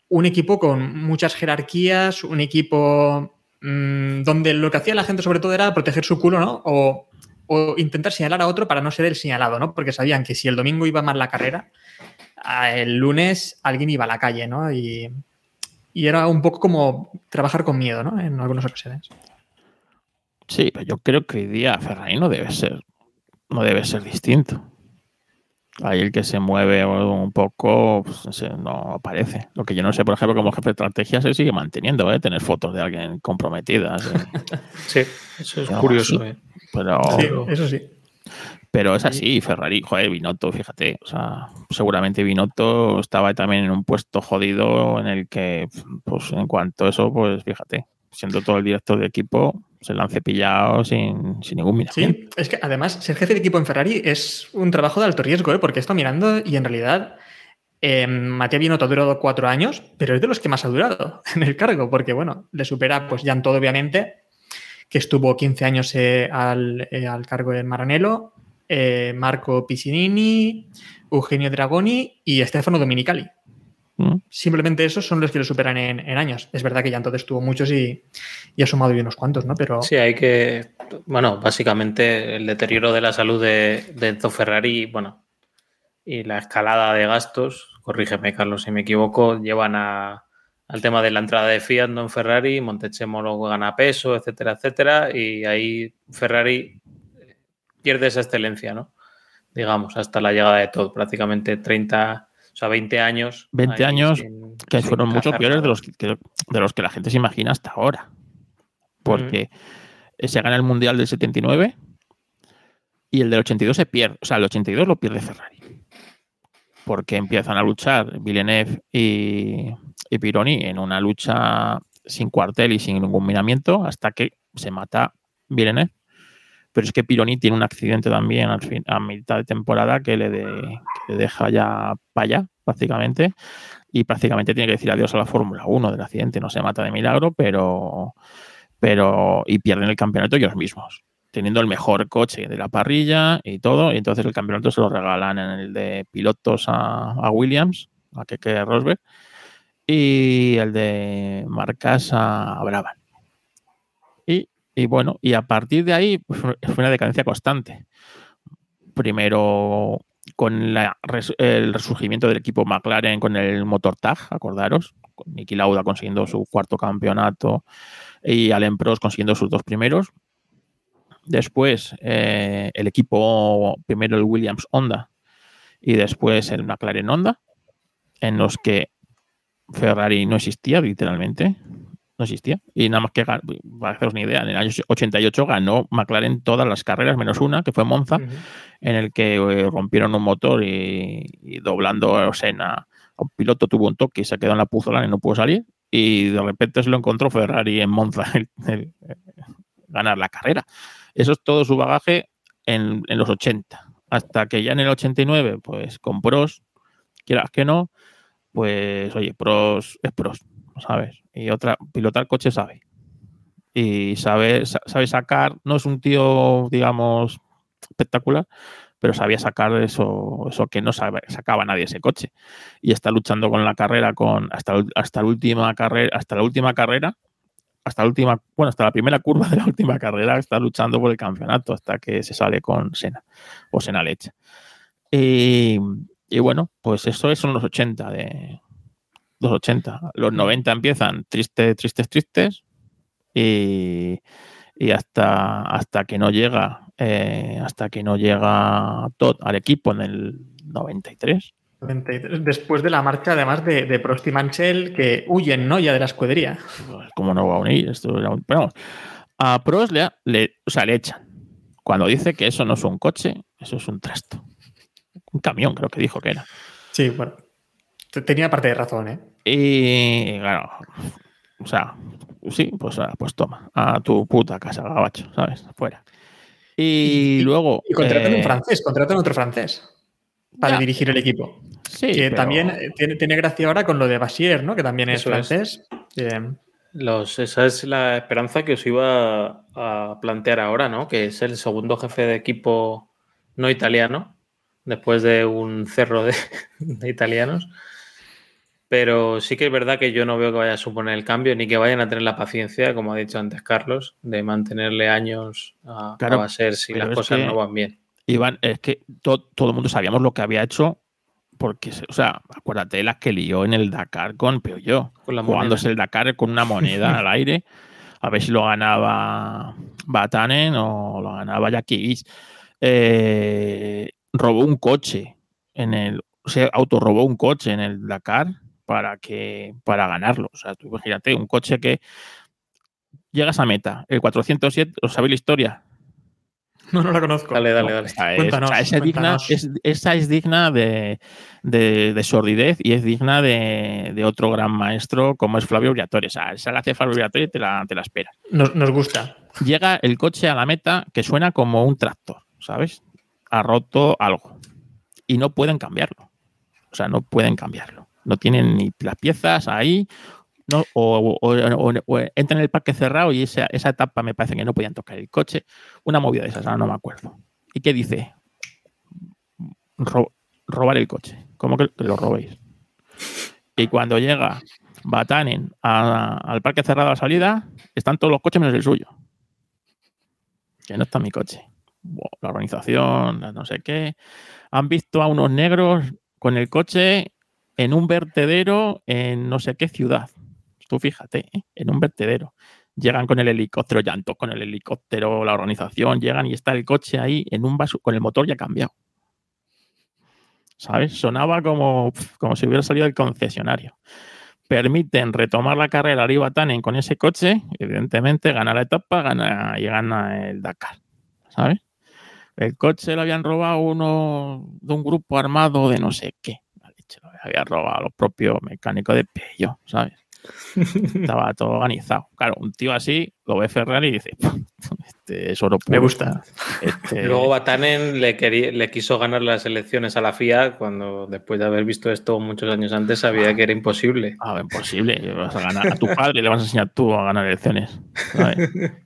un equipo con muchas jerarquías, un equipo mm, donde lo que hacía la gente sobre todo era proteger su culo, ¿no? O, intentar señalar a otro para no ser el señalado, ¿no? Porque sabían que si el domingo iba mal la carrera, el lunes alguien iba a la calle, ¿no? Y, y era un poco como trabajar con miedo, ¿no? En algunas ocasiones. Sí, pero yo creo que hoy día Ferrari no debe ser, no debe ser distinto. Ahí el que se mueve un poco pues, no aparece. Lo que yo no sé, por ejemplo, como jefe de estrategia se sigue manteniendo, ¿eh? Tener fotos de alguien comprometidas. ¿eh? Sí, eso es curioso. eh. Pero, Sí, eso sí. pero es así, Ferrari, joder, Binotto, fíjate. O sea, seguramente Binotto estaba también en un puesto jodido en el que, pues en cuanto a eso, pues fíjate, siendo todo el director de equipo, se lo han cepillado sin, sin ningún miramiento. Sí, es que además ser jefe de equipo en Ferrari es un trabajo de alto riesgo, ¿eh? porque esto mirando y en realidad Eh, Matías Binotto ha durado cuatro años, pero es de los que más ha durado en el cargo, porque bueno, le supera pues Jan Todo, obviamente, que estuvo 15 años eh, al, eh, al cargo de Maranello, eh, Marco Piccinini, Eugenio Dragoni y Stefano Dominicali. ¿Mm? Simplemente esos son los que lo superan en, en años. Es verdad que ya entonces tuvo muchos y, y ha sumado y unos cuantos, ¿no? Pero Sí, hay que. Bueno, básicamente el deterioro de la salud de, de Enzo Ferrari, bueno, y la escalada de gastos, corrígeme, Carlos, si me equivoco, llevan a, al tema de la entrada de Fiat ¿no? en Ferrari, Montechemolo gana peso, etcétera, etcétera, y ahí Ferrari pierde esa excelencia, ¿no? Digamos, hasta la llegada de todo, prácticamente 30, o sea, 20 años. 20 ahí años sin- que sin fueron mucho peores de los que, de los que la gente se imagina hasta ahora. Porque eh, se gana el Mundial del 79 y el del 82 se pierde. O sea, el 82 lo pierde Ferrari. Porque empiezan a luchar Villeneuve y, y Pironi en una lucha sin cuartel y sin ningún miramiento hasta que se mata Villeneuve. Pero es que Pironi tiene un accidente también al fin, a mitad de temporada que le, de- que le deja ya para allá, prácticamente y prácticamente tiene que decir adiós a la Fórmula 1 del accidente. No se mata de milagro, pero, pero y pierden el campeonato ellos mismos, teniendo el mejor coche de la parrilla y todo. Y entonces el campeonato se lo regalan en el de pilotos a, Williams, a Keke Rosberg, y el de marcas a Brabham. Y, bueno, y a partir de ahí pues, fue una decadencia constante. Primero con la el resurgimiento del equipo McLaren con el motor TAG, acordaros, con Niki Lauda consiguiendo su cuarto campeonato y Alain Prost consiguiendo sus dos primeros. Después eh, el equipo, primero el Williams Honda y después el McLaren Honda, en los que Ferrari no existía literalmente, no existía. Y nada más que, para haceros una idea, en el año 88 ganó McLaren todas las carreras, menos una, que fue Monza, en el que eh, rompieron un motor y, y doblando Senna, un piloto tuvo un toque y se quedó en la puzolana y no pudo salir. Y de repente se lo encontró Ferrari en Monza el- el- ganar la carrera. Eso es todo su bagaje en, en los 80. Hasta que ya en el 89, pues con pros, quieras que no, pues oye, pros es pros, ¿sabes? Y otra, pilotar coche sabe. Y sabe, sa- sabe sacar, no es un tío, digamos, espectacular, pero sabía sacar eso, eso que no sabe- sacaba nadie ese coche. Y está luchando con la carrera, con hasta, hasta la última carrera, hasta la última carrera, hasta la última, bueno, hasta la primera curva de la última carrera, está luchando por el campeonato hasta que se sale con Sena o Sena Leche. Y, y bueno, pues eso son los 80 de los 80. Los 90 empiezan tristes, tristes, tristes. Y, y hasta, hasta que no llega eh, hasta que no llega Todd al equipo en el 93 93. Después de la marcha, además de, de Prost y Manchel, que huyen, ¿no? Ya de la escudería. pues, ¿cómo no va a unir? Esto era un- pero vamos, a Prost le, le- o sea, le echan cuando dice que eso no es un coche eso es un trasto un camión creo que dijo que era Sí, bueno. Te- Tenía parte de razón, ¿eh? y claro o sea sí pues, ah, pues toma a tu puta casa gabacho ¿sabes? fuera y, Y- luego Y contratan eh, un francés, contratan otro francés para ya, dirigir el equipo. sí, que pero- también eh, tiene, tiene gracia ahora con lo de Basier, ¿no? Que también es Eso es. francés. Eh, Los, esa es la esperanza que os iba a plantear ahora, ¿no? Que es el segundo jefe de equipo no italiano, después de un cerro de, de italianos. Pero sí que es verdad que yo no veo que vaya a suponer el cambio, ni que vayan a tener la paciencia, como ha dicho antes Carlos, de mantenerle años a, Claro, a Baser si las cosas que- no van bien. Iván, es que to- todo el mundo sabíamos lo que había hecho, porque, o sea, acuérdate de las que lió en el Dakar con Peugeot, Con la jugándose el Dakar con una moneda al aire, a ver si lo ganaba Batanen o lo ganaba Jackie. Eh, robó un coche en el, o sea, autorrobó un coche en el Dakar para que para ganarlo. O sea, tú imagínate, un coche que llegas a meta, el 407, ¿os sabéis la historia? no, no la conozco. Dale, dale, dale. Cuéntanos, esa, es digna, es- esa es digna de, de- de sordidez y es digna de, de otro gran maestro como es Flavio Briatore. O sea, esa la hace Flavio Briatore y te la, te la espera. Nos, nos gusta. Llega el coche a la meta que suena como un tractor, ¿sabes? Ha roto algo y no pueden cambiarlo. O sea, no pueden cambiarlo. No tienen ni las piezas ahí, no, o, o- entran en el parque cerrado y esa, esa etapa me parece que no podían tocar el coche. Una movida de esas, no me acuerdo. ¿Y qué dice? Ro- robar el coche. ¿Cómo que lo robéis? Y cuando llega Batanen al parque cerrado a la salida, están todos los coches menos el suyo. Que no está mi coche. La organización, no sé qué. Han visto a unos negros con el coche en un vertedero en no sé qué ciudad. Tú fíjate, ¿eh? en un vertedero. Llegan con el helicóptero, llantos con el helicóptero, la organización, llegan y está el coche ahí en un vaso, con el motor ya cambiado. ¿Sabes? Sonaba como, como si hubiera salido del concesionario. Permiten retomar la carrera arriba Tannen con ese coche, evidentemente gana la etapa gana, y gana el Dakar. ¿Sabes? El coche lo habían robado uno de un grupo armado de no sé qué. Leche, lo había robado los propios mecánicos de Pello, ¿sabes? Estaba todo organizado. Claro, un tío así lo ve Ferrari y dice, este es oro Me gusta. este- Luego Batanen le, quería- le quiso ganar las elecciones a la FIA cuando, después de haber visto esto muchos años antes, sabía que era imposible. Ah, imposible. Vas a ganar a tu padre, le vas a enseñar tú a ganar elecciones. ¿Sabes?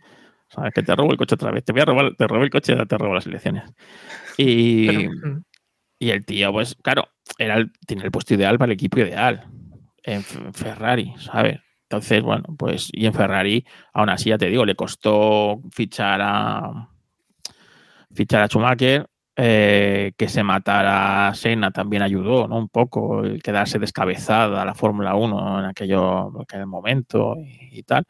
¿Sabes? Que te robo el coche otra vez. Te voy a robar, te robo el coche y te robo las elecciones. Y, Pero, mm, y el tío, pues, claro, era tiene el puesto ideal para el equipo ideal. En Ferrari, ¿sabes? Entonces, bueno, pues, y en Ferrari, aún así, ya te digo, le costó fichar a fichar a Schumacher, eh, que se matara Senna también ayudó, ¿no? Un poco, quedarse descabezada la Fórmula 1 en aquello, en aquel momento y, y tal.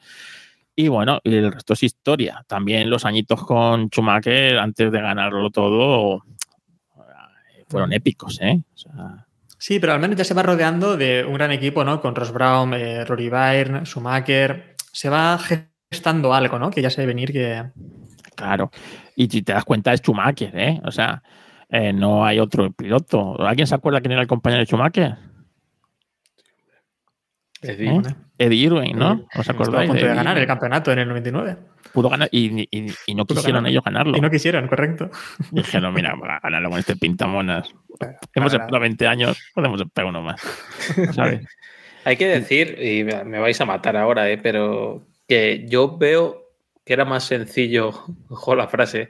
Y bueno, el resto es historia. También los añitos con Schumacher, antes de ganarlo todo, fueron épicos, ¿eh? O sea, Sí, pero al menos ya se va rodeando de un gran equipo, ¿no? Con Ross Brown, eh, Rory Byrne, Schumacher. Se va gestando algo, ¿no? Que ya se ve venir que. Claro. Y si te das cuenta, es Schumacher, ¿eh? O sea, eh, no hay otro piloto. ¿Alguien se acuerda quién era el compañero de Schumacher? ¿Eh? decir, Eddie Irvine, ¿no? ¿Os Estuvo a acordáis? punto de Eddie ganar el campeonato en el 99. Pudo ganar y, y- y no Pudo quisieron ganar. ellos ganarlo. Y no quisieron, correcto. Dijeron, mira, ganarlo con este pintamonas. Hemos esperado 20 años, podemos esperar uno más. ¿Sabes? Hay que decir, y me me vais a matar ahora, ¿eh? pero que yo veo que era más sencillo, ojo la frase,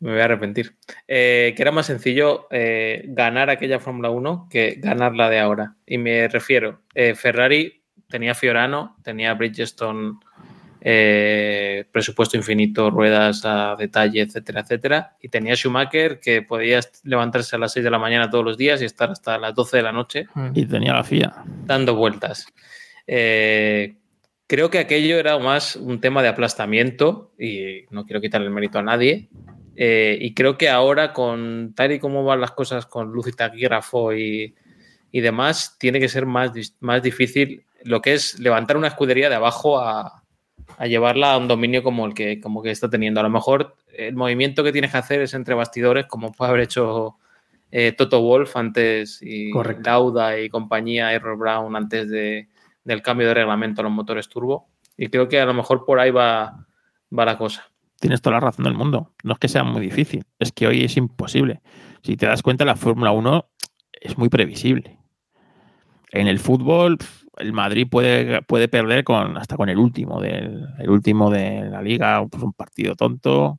me voy a arrepentir, eh, que era más sencillo eh, ganar aquella Fórmula 1 que ganar la de ahora. Y me refiero, eh, Ferrari tenía Fiorano, tenía Bridgestone, eh, presupuesto infinito, ruedas a detalle, etcétera, etcétera, y tenía Schumacher que podía levantarse a las 6 de la mañana todos los días y estar hasta las 12 de la noche Y tenía la FIA. dando vueltas. Eh, creo que aquello era más un tema de aplastamiento y no quiero quitarle el mérito a nadie. Eh, y creo que ahora, con tal y como van las cosas con luz y taquígrafo y, y demás, tiene que ser más, más difícil lo que es levantar una escudería de abajo a, a llevarla a un dominio como el que, como que está teniendo. A lo mejor el movimiento que tienes que hacer es entre bastidores, como puede haber hecho eh, Toto Wolf antes y Correcto. Lauda y compañía, Errol Brown antes de, del cambio de reglamento a los motores turbo. Y creo que a lo mejor por ahí va, va la cosa. Tienes toda la razón del mundo. No es que sea muy difícil, es que hoy es imposible. Si te das cuenta, la Fórmula 1 es muy previsible. En el fútbol, el Madrid puede, puede perder con, hasta con el último, del, el último de la liga, pues un partido tonto.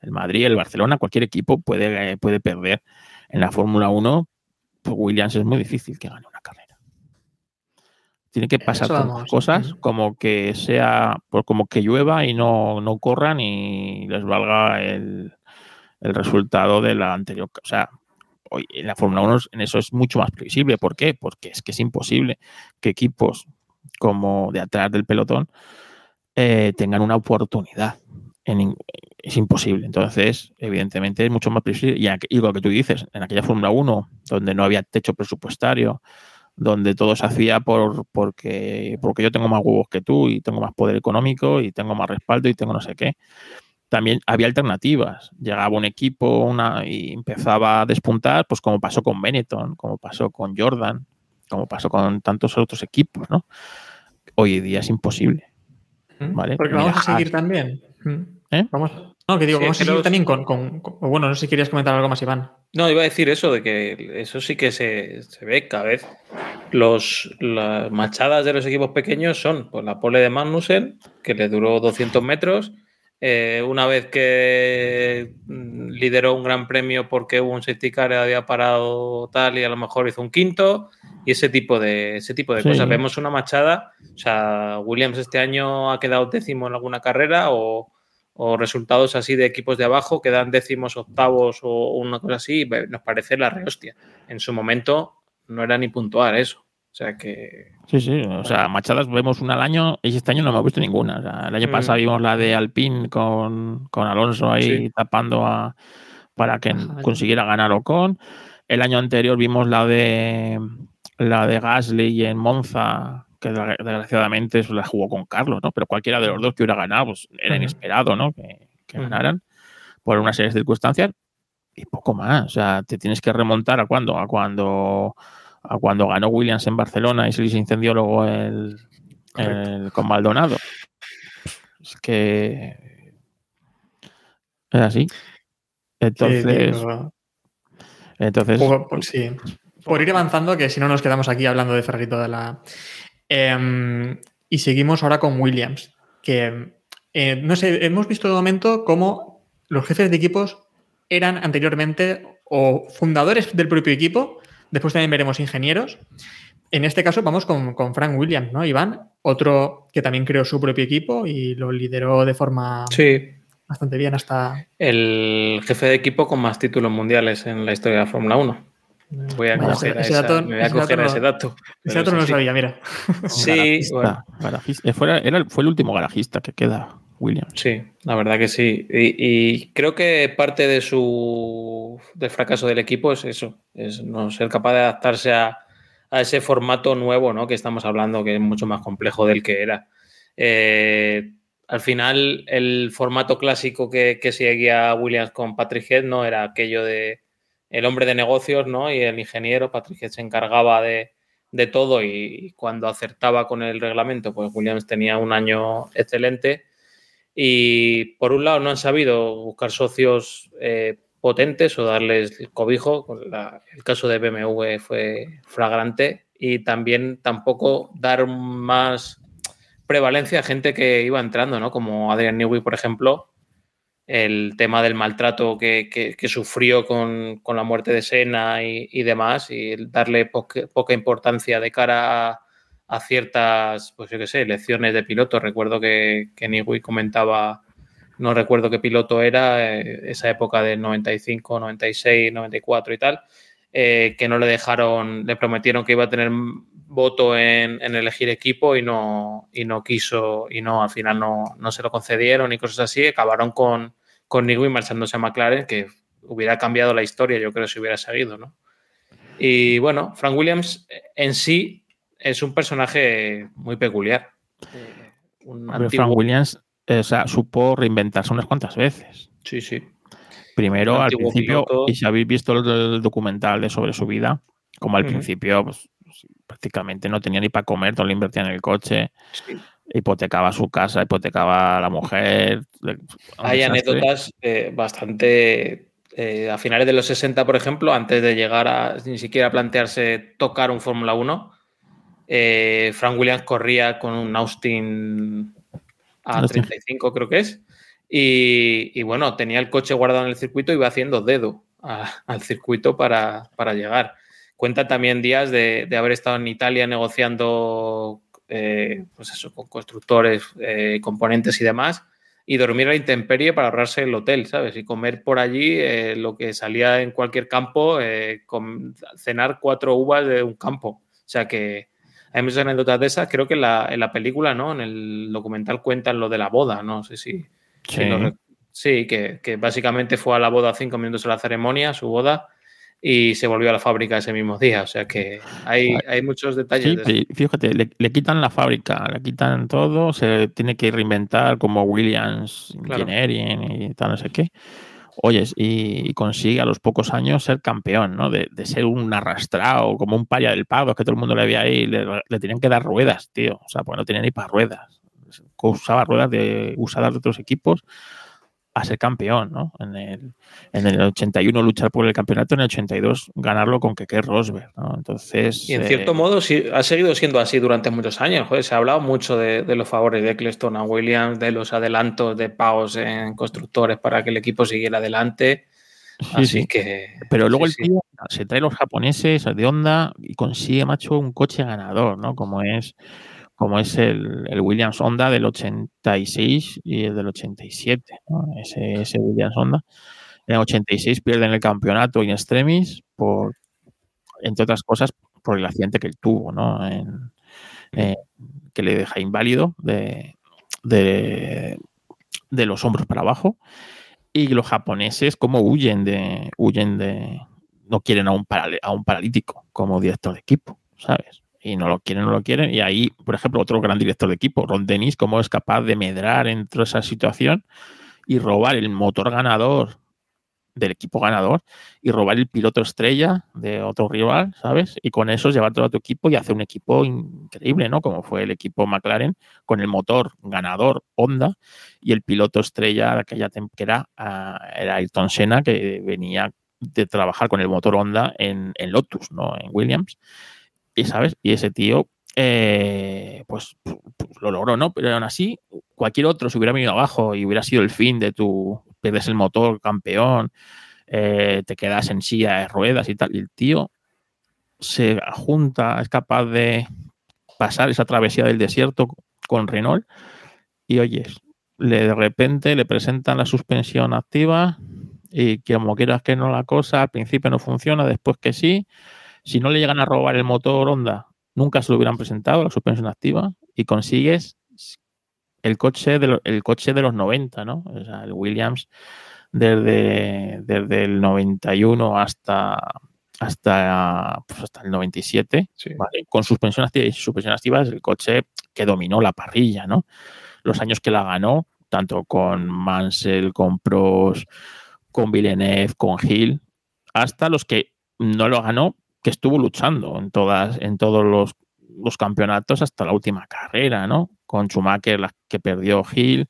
El Madrid, el Barcelona, cualquier equipo puede, puede perder. En la Fórmula 1, pues Williams es muy difícil que gane una carrera. Tiene que pasar cosas como que sea, pues como que llueva y no, no corran y les valga el, el resultado de la anterior. O sea, hoy en la Fórmula 1 en eso es mucho más previsible. ¿Por qué? Porque es que es imposible que equipos como de atrás del pelotón eh, tengan una oportunidad. Es imposible. Entonces, evidentemente, es mucho más previsible. Y, y lo que tú dices, en aquella Fórmula 1, donde no había techo presupuestario, donde todo se hacía por, porque, porque yo tengo más huevos que tú y tengo más poder económico y tengo más respaldo y tengo no sé qué. También había alternativas. Llegaba un equipo una, y empezaba a despuntar, pues como pasó con Benetton, como pasó con Jordan, como pasó con tantos otros equipos, ¿no? Hoy en día es imposible. Vale, Porque mira, vamos a seguir Haas. también. ¿Eh? Vamos, no, que digo, Sí, vamos a seguir también con, con- con- Bueno, no sé si querías comentar algo más, Iván. No, iba a decir eso, de que eso sí que se, se ve cada vez. Los, las machadas de los equipos pequeños son pues, la pole de Magnussen, que le duró 200 metros. Eh, una vez que mm, lideró un gran premio porque hubo un safety car había parado tal y a lo mejor hizo un quinto y ese tipo de, ese tipo de Sí. cosas. Vemos una machada, o sea, Williams este año ha quedado décimo en alguna carrera o, o resultados así de equipos de abajo que dan décimos, octavos o una cosa así, nos parece la rehostia. En su momento no era ni puntual eso. O sea que. Sí, sí, o sea, machadas vemos una al año y este año no hemos visto ninguna. O sea, el año Mm. pasado vimos la de Alpine con, con Alonso ahí Sí. tapando a, para que Ajá. consiguiera ganar Ocon. El año anterior vimos la de la de Gasly en Monza, que desgra- desgraciadamente la jugó con Carlos, ¿no? Pero cualquiera de los dos que hubiera ganado, pues era inesperado, ¿no? Que, que ganaran por una serie de circunstancias y poco más. O sea, te tienes que remontar a cuando, a cuando, a cuando ganó Williams en Barcelona y se les incendió luego el, el- con Maldonado. Es que es así. Entonces, Eh, entonces por, por- sí. Por ir avanzando, que si no nos quedamos aquí hablando de Ferrari toda la. Em, y seguimos ahora con Williams. Que eh, no sé, hemos visto de momento cómo los jefes de equipos eran anteriormente o fundadores del propio equipo. Después también veremos ingenieros. En este caso vamos con, con Frank Williams, ¿no, Iván? Otro que también creó su propio equipo y lo lideró de forma Sí. bastante bien hasta. El jefe de equipo con más títulos mundiales en la historia de la Fórmula 1. Voy a Vaya, coger, a ese esa- dato- me voy a ese coger dato no- ese dato. Ese pero dato no lo sabía, mira. Sí, garajista, bueno. garajista. Eh, fuera- era el- fue el último garajista que queda, Williams. Sí, la verdad que sí. Y, creo que parte de su del fracaso del equipo es eso, es no ser capaz de adaptarse a, a ese formato nuevo, ¿no? Que estamos hablando, que es mucho más complejo del que era. Eh, al final, el formato clásico que, que seguía Williams con Patrick Head no era aquello de el hombre de negocios, ¿no? Y el ingeniero, Patrick Head se encargaba de, de todo y cuando acertaba con el reglamento, pues Williams tenía un año excelente. Y por un lado no han sabido buscar socios eh, potentes o darles cobijo. la- el caso de BMW fue flagrante. Y también tampoco dar más prevalencia a gente que iba entrando, ¿no? Como Adrian Newey, por ejemplo. El tema del maltrato que, sufrió con, la muerte de Senna y, demás, y darle poca, poca importancia de cara a, a ciertas, pues yo qué sé, lecciones de piloto. Recuerdo que, que Newey comentaba, no recuerdo qué piloto era, eh, esa época del 95, 96, 94 y tal, eh, que no le dejaron, le prometieron que iba a tener voto en, en elegir equipo y no, y no quiso, y no, al final no, no se lo concedieron y cosas así, acabaron con, con Newey marchándose a McLaren, que hubiera cambiado la historia, yo creo, si hubiera seguido, ¿no? Y bueno, Frank Williams en sí es un personaje muy peculiar. Eh, un Hombre, antiguo- Frank Williams eh, o sea, supo reinventarse unas cuantas veces. Sí, sí. Primero, al principio, piloto. y si habéis visto el, el documental de sobre su vida, como al principio pues, prácticamente no tenía ni para comer, todo lo invertía en el coche, sí. hipotecaba su casa, hipotecaba a la mujer. Hay anécdotas eh, bastante. eh, a finales de los 60, por ejemplo, antes de llegar a ni siquiera plantearse tocar un Fórmula 1, eh, Frank Williams corría con un Austin Austin. A35, creo que es. Y, y bueno, tenía el coche guardado en el circuito y iba haciendo dedo a- al circuito para, para llegar. Cuenta también días de, de haber estado en Italia negociando eh, pues eso, con constructores, eh, componentes y demás, y dormir a la intemperie para ahorrarse el hotel, ¿sabes? Y comer por allí eh, lo que salía en cualquier campo, eh, con- cenar cuatro uvas de un campo. O sea que hay muchas anécdotas de esas. Creo que en la, en la película, ¿no? En el documental cuentan lo de la boda, no sé si. si Sí. lo rec- sí, que, que básicamente fue a la boda cinco minutos de la ceremonia, su boda, y se volvió a la fábrica ese mismo día. O sea que hay, hay muchos detalles. Sí, de fíjate, le, le quitan la fábrica, le quitan todo, se tiene que reinventar como Williams Claro. Engineering y tal, no sé qué. Oyes, y, y consigue a los pocos años ser campeón, ¿no? De, de ser un arrastrado, como un paria del pago, que todo el mundo le veía ahí, le, le tenían que dar ruedas, tío. O sea, pues no tenía ni para ruedas. Usaba ruedas de, usadas de otros equipos a ser campeón, ¿no? En el, en el 81 luchar por el campeonato, en el 82 ganarlo con Keke Rosberg, ¿no? Entonces... Y en cierto eh, modo sí, ha seguido siendo así durante muchos años. Joder, se ha hablado mucho de, de los favores de Eccleston a Williams, de los adelantos de pagos en constructores para que el equipo siguiera adelante. sí, Así sí. que. Pero luego sí, el tío se trae los japoneses de Honda y consigue, macho, un coche ganador, ¿no? Como es, como es el, el Williams Honda del 86 y el del 87, ¿no? Ese, ese Williams Honda. En el 86 pierden el campeonato in extremis por, entre otras cosas, por el accidente que él tuvo, ¿no? En- eh, que le deja inválido de, de, de los hombros para abajo. Y los japoneses, como huyen de. huyen de. no quieren a un, parale- a un paralítico como director de equipo, ¿sabes? Y no lo quieren, no lo quieren. Y ahí, por ejemplo, otro gran director de equipo, Ron Dennis, cómo es capaz de medrar en toda esa situación y robar el motor ganador del equipo ganador y robar el piloto estrella de otro rival, ¿sabes? Y con eso llevártelo a tu equipo y hacer un equipo increíble, ¿no? Como fue el equipo McLaren con el motor ganador Honda y el piloto estrella de aquella temporada era, era Ayrton Senna, que venía de trabajar con el motor Honda en Lotus, ¿no? En Williams. Y, ¿sabes? Y ese tío, eh, pues, lo logró, ¿no? Pero aún así, cualquier otro se hubiera venido abajo y hubiera sido el fin de tu, pierdes el motor, campeón, eh, te quedas en silla de ruedas y tal. Y el tío se junta, es capaz de pasar esa travesía del desierto con Renault y oyes, le, de repente le presentan la suspensión activa y como quieras que no la cosa, al principio no funciona, después que sí. Si no le llegan a robar el motor Honda, nunca se lo hubieran presentado la suspensión activa y consigues el coche de, lo- el coche de los 90, ¿no? O sea, el Williams desde, desde el 91 hasta, hasta, pues hasta el 97, Sí. ¿vale? con suspensión activa y suspensión activa es el coche que dominó la parrilla, ¿no? Los años que la ganó, tanto con Mansell, con Prost, con Villeneuve, con Hill, hasta los que no lo ganó, que estuvo luchando en todas, en todos los, los campeonatos hasta la última carrera, ¿no? Con Schumacher, la que perdió Hill,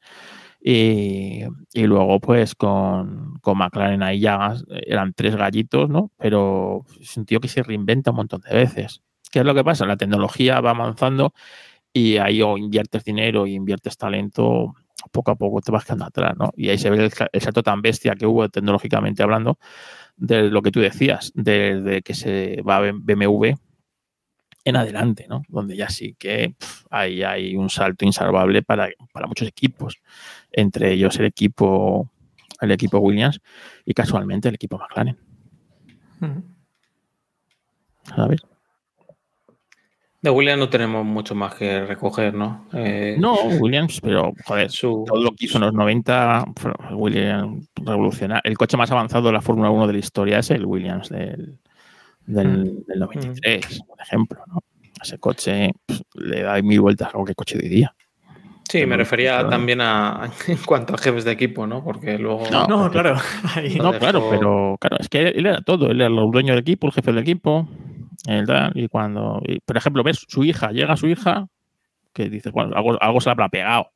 y, y luego, pues, con, con McLaren ahí ya eran tres gallitos, ¿no? Pero es un tío que se reinventa un montón de veces. ¿Qué es lo que pasa? La tecnología va avanzando y ahí o inviertes dinero y inviertes talento, poco a poco te vas quedando atrás, ¿no? Y ahí se ve el, el salto tan bestia que hubo tecnológicamente hablando de lo que tú decías, desde que se va BMW en adelante, ¿no? Donde ya sí que ahí hay un salto insalvable para, para muchos equipos, entre ellos el equipo, el equipo Williams y casualmente el equipo McLaren. ¿sabes? De Williams no tenemos mucho más que recoger, ¿no? Eh, No, Williams, pero joder, su, todo lo que hizo en los 90, fue Williams revolucionar. El coche más avanzado de la Fórmula 1 de la historia es el Williams del, del, del 93, por ejemplo, ¿no? Ese coche pues, le da mil vueltas a cualquier coche de hoy día. Sí, me refería también a en cuanto a jefes de equipo, ¿no? Porque luego. No, No, claro. Ahí. No, dejó- claro, pero claro, es que él era todo, él era el dueño del equipo, el jefe del equipo, el tal, y cuando, y, por ejemplo, ves su hija, llega su hija, que dices, bueno, algo, algo se le habrá pegado.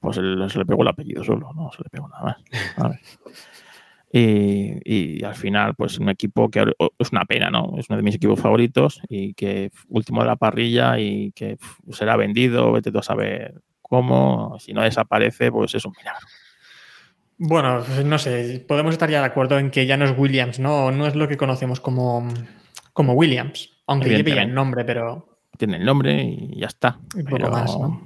Pues se le pegó el apellido solo, no se le pegó nada más. Y, y al final, pues un equipo que es una pena, ¿no? Es uno de mis equipos favoritos y que último de la parrilla y que será vendido, vete tú a saber cómo, si no desaparece, pues es un milagro. Bueno, no sé, podemos estar ya de acuerdo en que ya no es Williams, ¿no? No es lo que conocemos como, como Williams, aunque lleve ya el nombre, pero tiene el nombre y ya está. Y poco Pero, más, ¿no?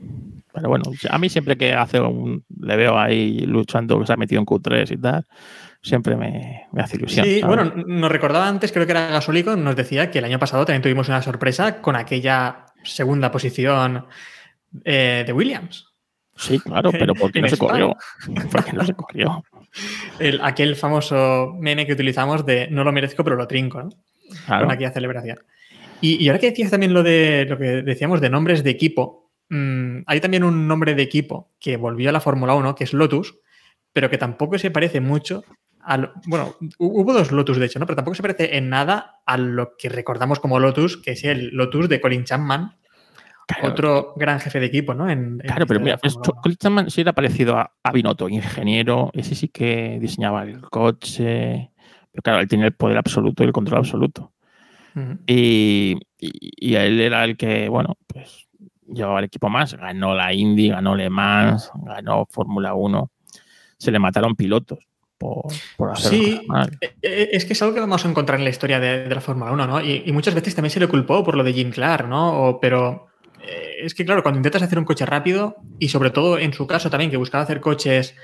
pero bueno, a mí siempre que hace un, le veo ahí luchando, que se ha metido en Q3 y tal, siempre me, me hace ilusión. Sí, ¿sabes? bueno, nos recordaba antes, creo que era Gasolico, nos decía que el año pasado también tuvimos una sorpresa con aquella segunda posición eh, de Williams. Sí, claro, pero ¿por qué no se corrió? ¿Por qué no se corrió? El- aquel famoso meme que utilizamos de no lo merezco, pero lo trinco, ¿no? Claro. Con aquella celebración. Y, y ahora que decías también lo de lo que decíamos de nombres de equipo, mm, hay también un nombre de equipo que volvió a la Fórmula 1, que es Lotus, pero que tampoco se parece mucho a lo- bueno, hu- hubo dos Lotus de hecho, ¿no? Pero tampoco se parece en nada a lo que recordamos como Lotus, que es el Lotus de Colin Chapman. Claro. Otro gran jefe de equipo, ¿no? En, en Claro, pero mira, 1. Klinsmann sí era parecido a, a Binotto, ingeniero, ese sí que diseñaba el coche, pero claro, él tenía el poder absoluto y el control absoluto. Y, y- y él era el que, bueno, pues llevaba el equipo más, ganó la Indy, ganó Le Mans, ganó Fórmula 1, se le mataron pilotos por, por hacer Sí. mal. Eh, eh, Es que es algo que vamos a encontrar en la historia de, de la Fórmula 1, ¿no? Y, y muchas veces también se le culpó por lo de Jim Clark, ¿no? O- pero eh, es que, claro, cuando intentas hacer un coche rápido, y sobre todo en su caso también, que buscaba hacer coches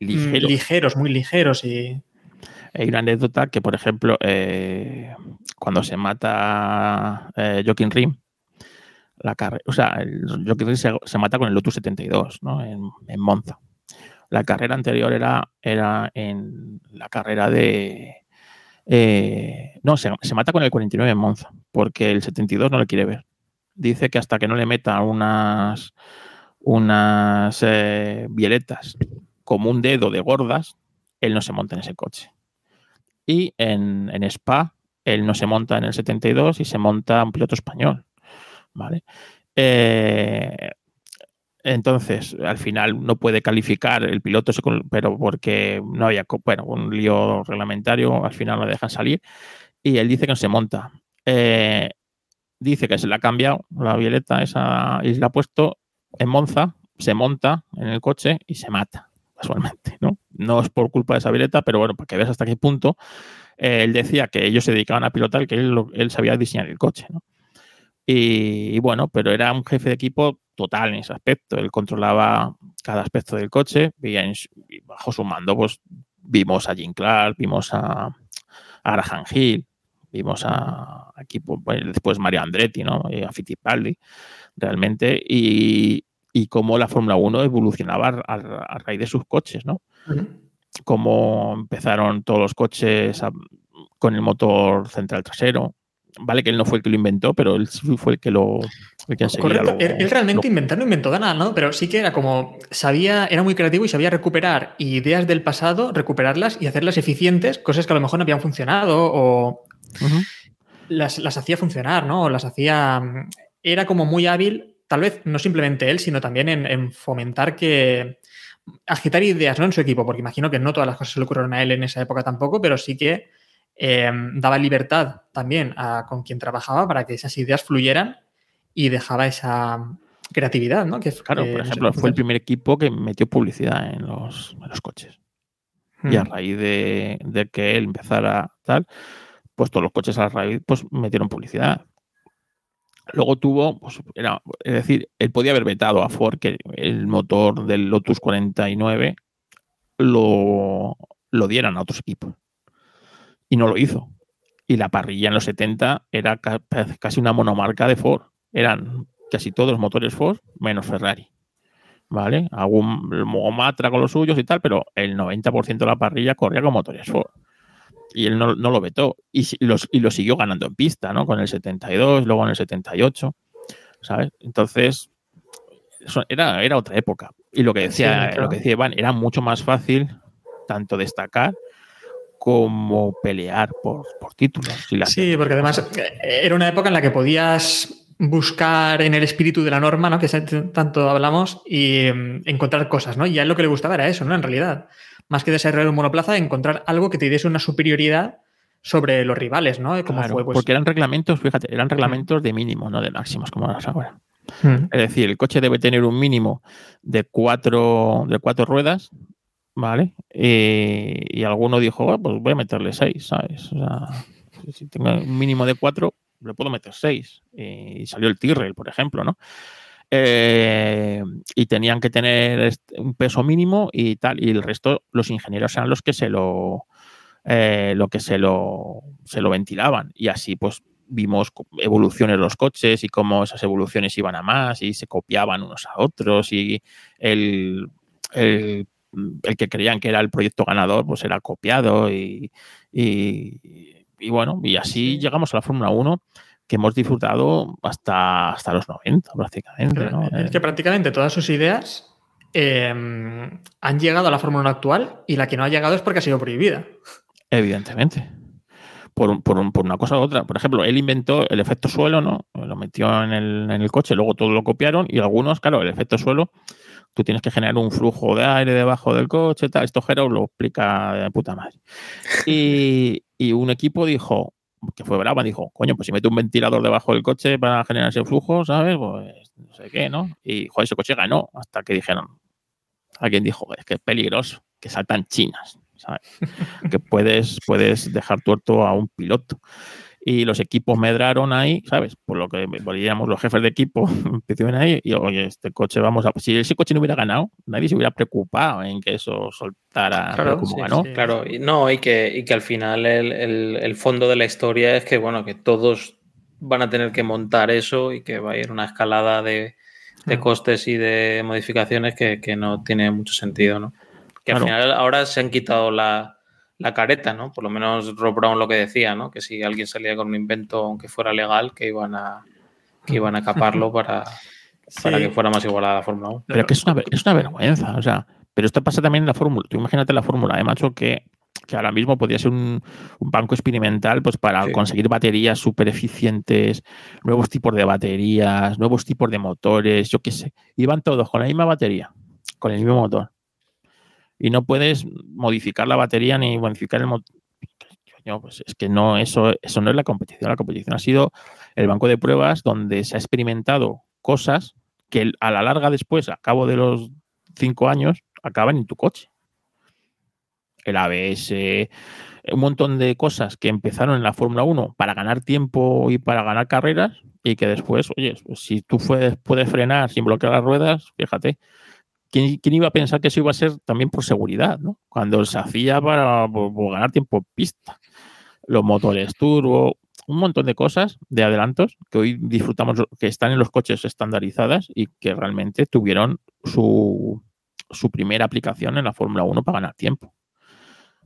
mm, Ligero. ligeros, muy ligeros y... Hay una anécdota que, por ejemplo, eh, cuando se mata eh, Joaquín Rim, la o sea, el Joaquín Rim se, mata con el Lotus 72, ¿no? En, en Monza. La carrera anterior era, era en la carrera de. eh, no, se, se mata con el 49 en Monza, porque el 72 no le quiere ver. Dice que hasta que no le meta unas, unas eh, violetas como un dedo de gordas, él no se monta en ese coche. Y en, en Spa, él no se monta en el 72 y se monta un piloto español. ¿Vale? Eh, entonces, al final no puede calificar el piloto, pero porque no había, bueno, un lío reglamentario, al final lo dejan salir. Y él dice que no se monta. Eh, dice que se le ha cambiado la violeta esa y se la ha puesto en Monza, se monta en el coche y se mata, casualmente, ¿no? No es por culpa de esa violeta, pero bueno, para que veas hasta qué punto eh, él decía que ellos se dedicaban a pilotar, que él, sabía diseñar el coche, ¿no? Y, bueno, pero era un jefe de equipo total en ese aspecto. Él controlaba cada aspecto del coche y, bajo su mando, pues vimos a Jim Clark, vimos a, a Hill, vimos a, bueno, después Mario Andretti, ¿no? Y a Fittipaldi, realmente, y, y cómo la Fórmula 1 evolucionaba a, a raíz de sus coches, ¿no? Cómo empezaron todos los coches a- con el motor central trasero. Vale que él no fue el que lo inventó, pero él fue el que lo el que Correcto. lo- él, él realmente lo- inventar no inventó nada, ¿no? Pero sí que era como, sabía, era muy creativo y sabía recuperar ideas del pasado, recuperarlas y hacerlas eficientes, cosas que a lo mejor no habían funcionado o las, las hacía funcionar, ¿no? O las hacía. Era como muy hábil, tal vez no simplemente él, sino también en, en fomentar que. Agitar ideas, ¿no? En su equipo, porque imagino que no todas las cosas se le ocurrieron a él en esa época tampoco, pero sí que eh, daba libertad también a con quien trabajaba para que esas ideas fluyeran y dejaba esa creatividad, ¿no? Que, Claro, que por no sé ejemplo, fue el primer equipo que metió publicidad en los, en los coches. Y a Mm. raíz de, de que él empezara tal, pues todos los coches a raíz pues metieron publicidad. Luego tuvo, pues, era, es decir, él podía haber vetado a Ford que el motor del Lotus 49 lo, lo dieran a otros equipos. Y no lo hizo. Y la parrilla en los 70 era ca- casi una monomarca de Ford. Eran casi todos motores Ford, menos Ferrari. ¿Vale? Algún Matra con los suyos y tal, pero el 90% de la parrilla corría con motores Ford. Y él no, no lo vetó. Y, los- y lo siguió ganando en pista, ¿no? Con el 72, luego en el 78. ¿Sabes? Entonces, era, era otra época. Y lo que decía, claro. lo que decía Iván, era mucho más fácil tanto destacar como pelear por, por títulos. Si Sí, porque además eh, era una época en la que podías buscar en el espíritu de la norma, ¿no? Que tanto hablamos, y mm, encontrar cosas, ¿no? Y a él lo que le gustaba era eso, ¿no? En realidad. Más que desarrollar un monoplaza, encontrar algo que te diese una superioridad sobre los rivales, ¿no? Como Claro, fue, pues. porque eran reglamentos, fíjate, eran reglamentos de mínimo, no de máximos, como las ahora. Es decir, el coche debe tener un mínimo de cuatro, de cuatro ruedas, ¿vale? Eh, y alguno dijo, "Ah, pues voy a meterle seis, ¿sabes? O sea, si tengo un mínimo de cuatro, le puedo meter seis. Y salió el Tyrrell, por ejemplo, ¿no? Eh, y tenían que tener un peso mínimo y tal, y el resto, los ingenieros eran los que se lo, eh, lo que se lo, se lo ventilaban. Y así, pues, vimos evoluciones de los coches y cómo esas evoluciones iban a más y se copiaban unos a otros y el, el, que creían que era el proyecto ganador pues era copiado y, y bueno, y así llegamos a la Fórmula 1 que hemos disfrutado hasta, hasta los 90 prácticamente. ¿no? Es que prácticamente todas sus ideas eh, han llegado a la Fórmula 1 actual y la que no ha llegado es porque ha sido prohibida. Evidentemente. Por, por, por una cosa u otra. Por ejemplo, él inventó el efecto suelo, ¿no? Lo metió en el, en el coche, luego todo lo copiaron y algunos, claro, el efecto suelo, tú tienes que generar un flujo de aire debajo del coche, tal. Esto Jero lo explica de puta madre. Y, y un equipo dijo, que fue brava, dijo, coño, pues si mete un ventilador debajo del coche para generar ese flujo, ¿sabes? Pues no sé qué, ¿no? Y, joder, ese coche ganó hasta que dijeron, alguien dijo, es que es peligroso, que saltan chinas, ¿sabes? que puedes, puedes dejar tuerto a un piloto. Y los equipos medraron ahí, ¿sabes? Por lo que diríamos los jefes de equipo, empezaron ahí y, oye, este coche vamos a... Si ese coche no hubiera ganado, nadie se hubiera preocupado en que eso soltara Claro, como sí, ganó. sí. Claro, y no, y que, y que al final el, el- el fondo de la historia es que, bueno, que todos van a tener que montar eso y que va a ir una escalada de, de Mm. costes y de modificaciones que, que no tiene mucho sentido, ¿no? Que Claro. al final ahora se han quitado la, la careta, ¿no? Por lo menos Rob Brown lo que decía, ¿no? Que si alguien salía con un invento, aunque fuera legal, que iban a, que iban a caparlo para, para Sí. que fuera más igualada la Fórmula 1. Pero que es una, es una vergüenza, o sea, pero esto pasa también en la fórmula. Tú imagínate la fórmula, ¿eh, macho? Que, que ahora mismo podría ser un, un banco experimental pues para Sí. conseguir baterías súper eficientes, nuevos tipos de baterías, nuevos tipos de motores, yo qué sé. Iban todos con la misma batería, con el mismo motor. Y no puedes modificar la batería ni modificar el. Coño, pues es que no, eso, eso no es la competición. La competición ha sido el banco de pruebas donde se ha experimentado cosas que a la larga después, a cabo de los cinco años, acaban en tu coche. El ABS, un montón de cosas que empezaron en la Fórmula 1 para ganar tiempo y para ganar carreras y que después, oye, pues si tú puedes, puedes frenar sin bloquear las ruedas, fíjate, ¿quién, iba a pensar que eso iba a ser también por seguridad, ¿no? Cuando se hacía para ganar tiempo en pista. Los motores turbo, un montón de cosas, de adelantos, que hoy disfrutamos, que están en los coches estandarizadas y que realmente tuvieron su, primera aplicación en la Fórmula 1 para ganar tiempo.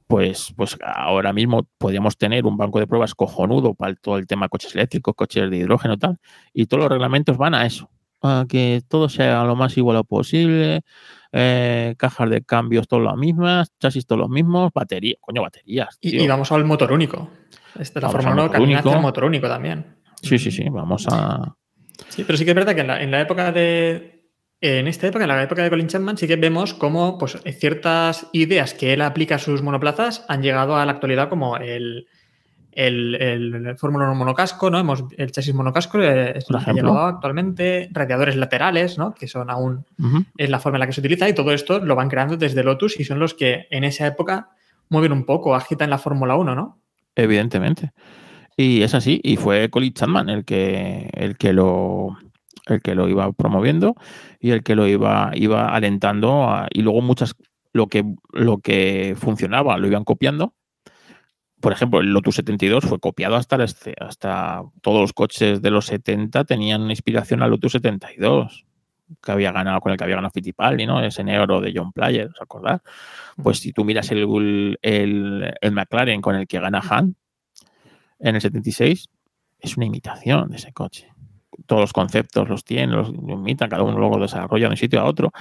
Pues, pues ahora mismo podríamos tener un banco de pruebas cojonudo para todo el tema coches eléctricos, coches de hidrógeno tal, y todos los reglamentos van a eso, a que todo sea lo más igual posible, eh, cajas de cambios todas las mismas, chasis todos los mismos, baterías, coño, baterías. Y, vamos al motor único. Esta, la Vamos Fórmula al 1 motor único. el motor único también. Sí, sí, sí, vamos a... Sí, pero sí que es verdad que en la, en la época de. En esta época, en la época de Colin Chapman, sí que vemos cómo pues, ciertas ideas que él aplica a sus monoplazas han llegado a la actualidad, como el, el, el Fórmula 1 monocasco, ¿no? Hemos, el chasis monocasco eh, es lo que llegado actualmente, radiadores laterales, ¿no? Que son aún Ujú. es la forma en la que se utiliza y todo esto lo van creando desde Lotus y son los que en esa época mueven un poco, agitan la Fórmula 1, ¿no? Evidentemente. Y es así, y fue Colin Chapman el que, el que lo el que lo iba promoviendo y el que lo iba, iba alentando a- y luego muchas lo que lo que funcionaba lo iban copiando. Por ejemplo, el Lotus 72 fue copiado hasta, el hasta todos los coches de los 70 tenían inspiración al Lotus 72 que había ganado con el que había ganado Fittipaldi, ¿no? Ese negro de John Player, ¿os acordás? Pues si tú miras el, el, el McLaren con el que gana Han en el 76, es una imitación de ese coche. Todos los conceptos los tienen, los imitan, cada uno luego desarrolla de un sitio a otro.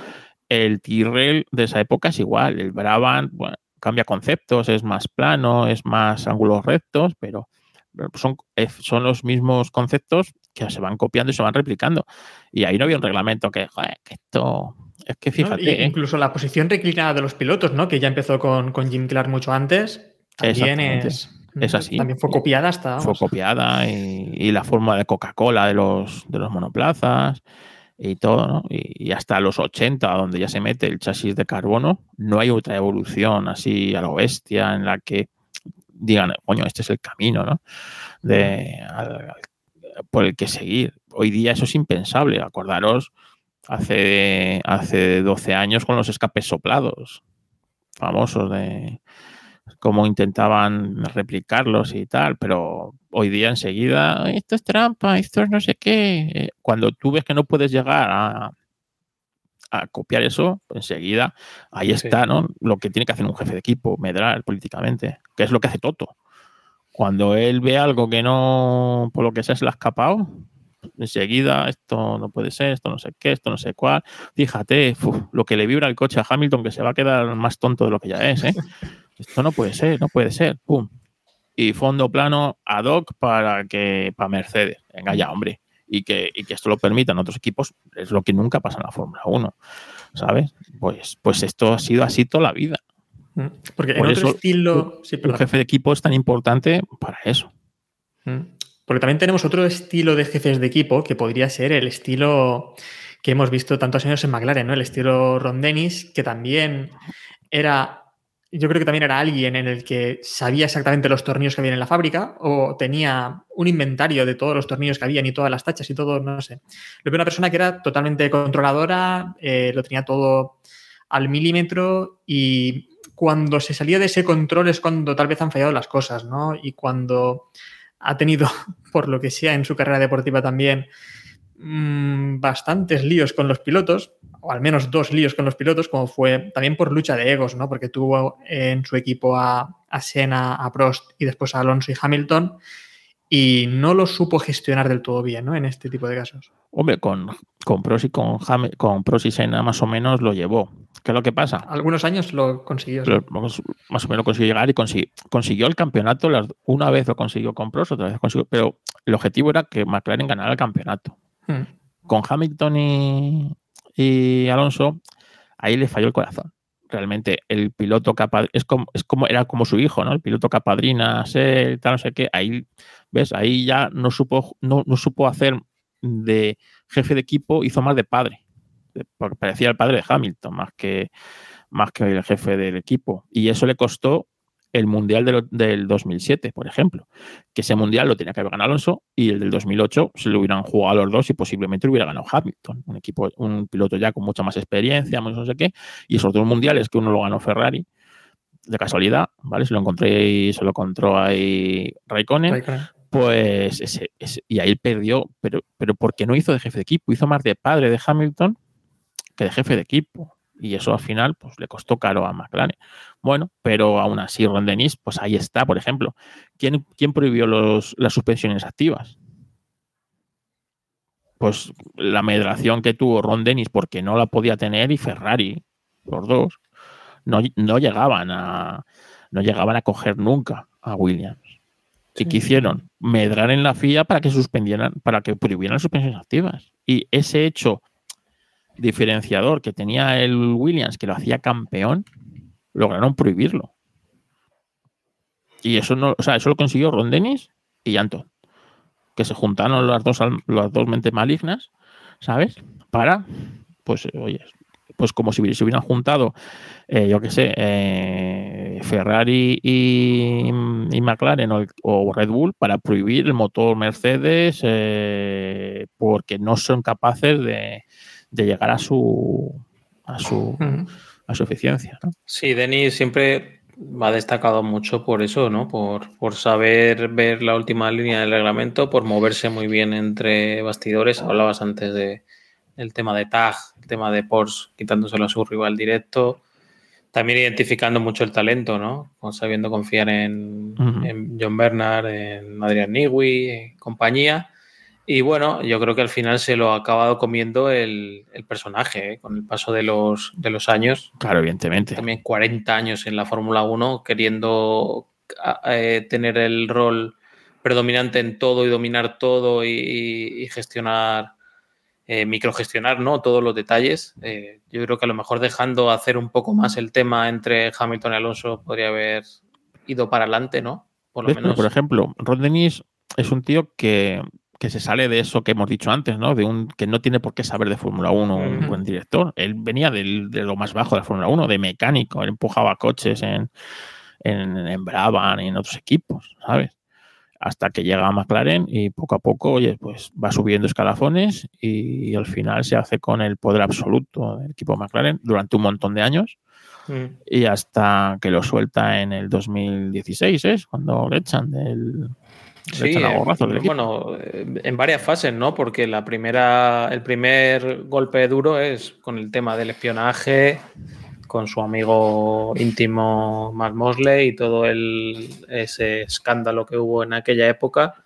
El Tyrrell de esa época es igual, el Brabant bueno, cambia conceptos, es más plano, es más ángulos rectos, pero son, eh, son los mismos conceptos que se van copiando y se van replicando. Y ahí no había un reglamento que, joder, que esto. Es que ¿no? fíjate. Y ¿eh? incluso la posición reclinada de los pilotos, ¿no? Que ya empezó con, con Jim Clark mucho antes, también es, Es así. También fue copiada hasta. fue vamos. copiada y, y la fórmula de Coca-Cola de los, de los monoplazas y todo, ¿no? Y, y hasta los 80, donde ya se mete el chasis de carbono, no hay otra evolución así a lo bestia en la que digan, coño, este es el camino, ¿no? De, al- al- por el que seguir. Hoy día eso es impensable. Acordaros hace, hace 12 años con los escapes soplados, famosos de cómo intentaban replicarlos y tal, pero hoy día enseguida, esto es trampa, esto es no sé qué. Eh, Cuando tú ves que no puedes llegar a, a copiar eso, enseguida ahí Sí. está, ¿no? Lo que tiene que hacer un jefe de equipo, medrar políticamente, que es lo que hace Toto. Cuando él ve algo que no, por lo que sea, se le ha escapado, enseguida esto no puede ser, esto no sé qué, esto no sé cuál. Fíjate, uf, lo que le vibra el coche a Hamilton, que se va a quedar más tonto de lo que ya es, ¿eh? Esto no puede ser, no puede ser. Pum. Y fondo plano ad hoc para que para Mercedes. Venga ya, hombre. y que, y que esto lo permitan otros equipos, es lo que nunca pasa en la Fórmula 1, ¿sabes? Pues, pues esto ha sido así toda la vida. Mm. Porque Por en eso, otro estilo. Sí, El perdón. jefe de equipo es tan importante para eso. Mm. Porque también tenemos otro estilo de jefes de equipo que podría ser el estilo que hemos visto tantos años en McLaren, ¿no? El estilo Ron Dennis, que también era. Yo creo que también era alguien en el que sabía exactamente los tornillos que había en la fábrica o tenía un inventario de todos los tornillos que habían y todas las tachas y todo, no sé. Lo veo una persona que era totalmente controladora, eh, lo tenía todo al milímetro y cuando se salía de ese control es cuando tal vez han fallado las cosas, ¿no? Y cuando ha tenido, por lo que sea, en su carrera deportiva también mm, bastantes líos con los pilotos, o al menos dos líos con los pilotos, como fue también por lucha de egos, ¿no? Porque tuvo en su equipo a, a Senna, a Prost y después a Alonso y Hamilton, y no lo supo gestionar del todo bien, ¿no? En este tipo de casos. Hombre, con, con Prost y con, Ham- con Prost y Senna más o menos lo llevó. ¿Qué es lo que pasa? Algunos años lo consiguió. Pero más, más o menos consiguió llegar y consiguió, consiguió el campeonato. las- una vez lo consiguió con Prost, otra vez consiguió. Pero el objetivo era que McLaren ganara el campeonato. Mm. Con Hamilton y, Alonso, ahí le falló el corazón. Realmente el piloto capaz es como, es como era como su hijo, ¿no? El piloto capadrina, sé, tal, no sé qué. Ahí, ves, ahí ya no supo, no, no supo hacer de jefe de equipo, hizo más de padre. Porque parecía el padre de Hamilton, más que, más que el jefe del equipo. Y eso le costó el Mundial del, del 2007, por ejemplo. Que ese Mundial lo tenía que haber ganado Alonso y el del 2008 se lo hubieran jugado los dos y posiblemente lo hubiera ganado Hamilton. Un equipo, un piloto ya con mucha más experiencia, más no sé qué. Y esos dos mundiales que uno lo ganó Ferrari, de casualidad, ¿vale? Se lo encontré se lo encontró ahí Raikkonen. Raikkonen. Pues ese, ese- y ahí perdió, pero, pero porque no hizo de jefe de equipo, hizo más de padre de Hamilton que de jefe de equipo. Y eso al final pues, le costó caro a McLaren. Bueno, pero aún así Ron Dennis, pues ahí está, por ejemplo. ¿Quién, quién prohibió los, las suspensiones activas? Pues la medración que tuvo Ron Dennis porque no la podía tener y Ferrari, los dos, no, no llegaban a no llegaban a coger nunca a Williams. ¿Y qué hicieron? Medrar en la FIA para que suspendieran, para que prohibieran las suspensiones activas. Y ese hecho diferenciador que tenía el Williams, que lo hacía campeón, lograron prohibirlo. Y eso no, o sea, eso lo consiguió Ron Dennis y Anton. Que se juntaron las dos, las dos mentes malignas, ¿sabes? Para, pues, oye, pues como si se hubieran juntado, eh, yo qué sé, eh, Ferrari y, y McLaren o, o Red Bull para prohibir el motor Mercedes eh, porque no son capaces de, de llegar a su a su, a su eficiencia. ¿no? Sí, Denis siempre ha destacado mucho por eso, ¿no? Por, por saber ver la última línea del reglamento, por moverse muy bien entre bastidores. Hablabas antes de el tema de tag, el tema de Porsche quitándoselo a su rival directo. También identificando mucho el talento, ¿no? Con- Sabiendo confiar en, Ujú. en John Bernard, en Adrian Newey, en compañía. Y bueno, yo creo que al final se lo ha acabado comiendo el, el personaje, ¿eh? con el paso de los, de los años Claro, evidentemente. también 40 años en la Fórmula 1 queriendo a- eh, tener el rol predominante en todo y dominar todo y, gestionar, eh, microgestionar ¿no? todos los detalles. Eh, yo creo que a lo mejor dejando hacer un poco más el tema entre Hamilton y Alonso podría haber ido para adelante, ¿no? Por lo menos. por ejemplo, Ron Dennis es un tío que, que se sale de eso que hemos dicho antes, ¿no? De un que no tiene por qué saber de Fórmula 1 un buen director. Él venía del- de lo más bajo de la Fórmula 1, de mecánico. Él empujaba coches en, en, en Brabham y en otros equipos, ¿sabes? Hasta que llega a McLaren y poco a poco, oye, pues va subiendo escalafones y, al final se hace con el poder absoluto del equipo McLaren durante un montón de años Mm. y hasta que lo suelta en el 2016, ¿es? Cuando le echan del. Sí, eh, bueno, en varias fases, ¿no? Porque la primera, el primer golpe duro es con el tema del espionaje, con su amigo íntimo Mark Mosley y todo el, ese escándalo que hubo en aquella época,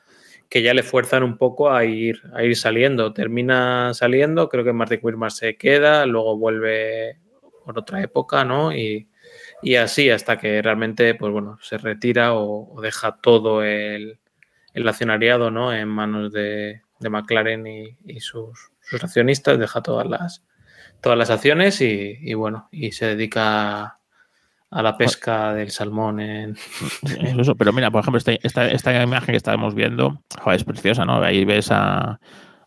que ya le fuerzan un poco a ir, a ir saliendo. Termina saliendo, creo que Martin Whitmar se queda, luego vuelve por otra época, ¿no? Y, y así hasta que realmente, pues bueno, se retira o, o deja todo el, el accionariado ¿no? en manos de, de McLaren y, y sus, sus accionistas, deja todas las, todas las acciones y, y bueno, y se dedica a la pesca del salmón en... Eso. Pero mira, por ejemplo, esta, esta, esta imagen que estamos viendo joder, es preciosa, ¿no? Ahí ves a,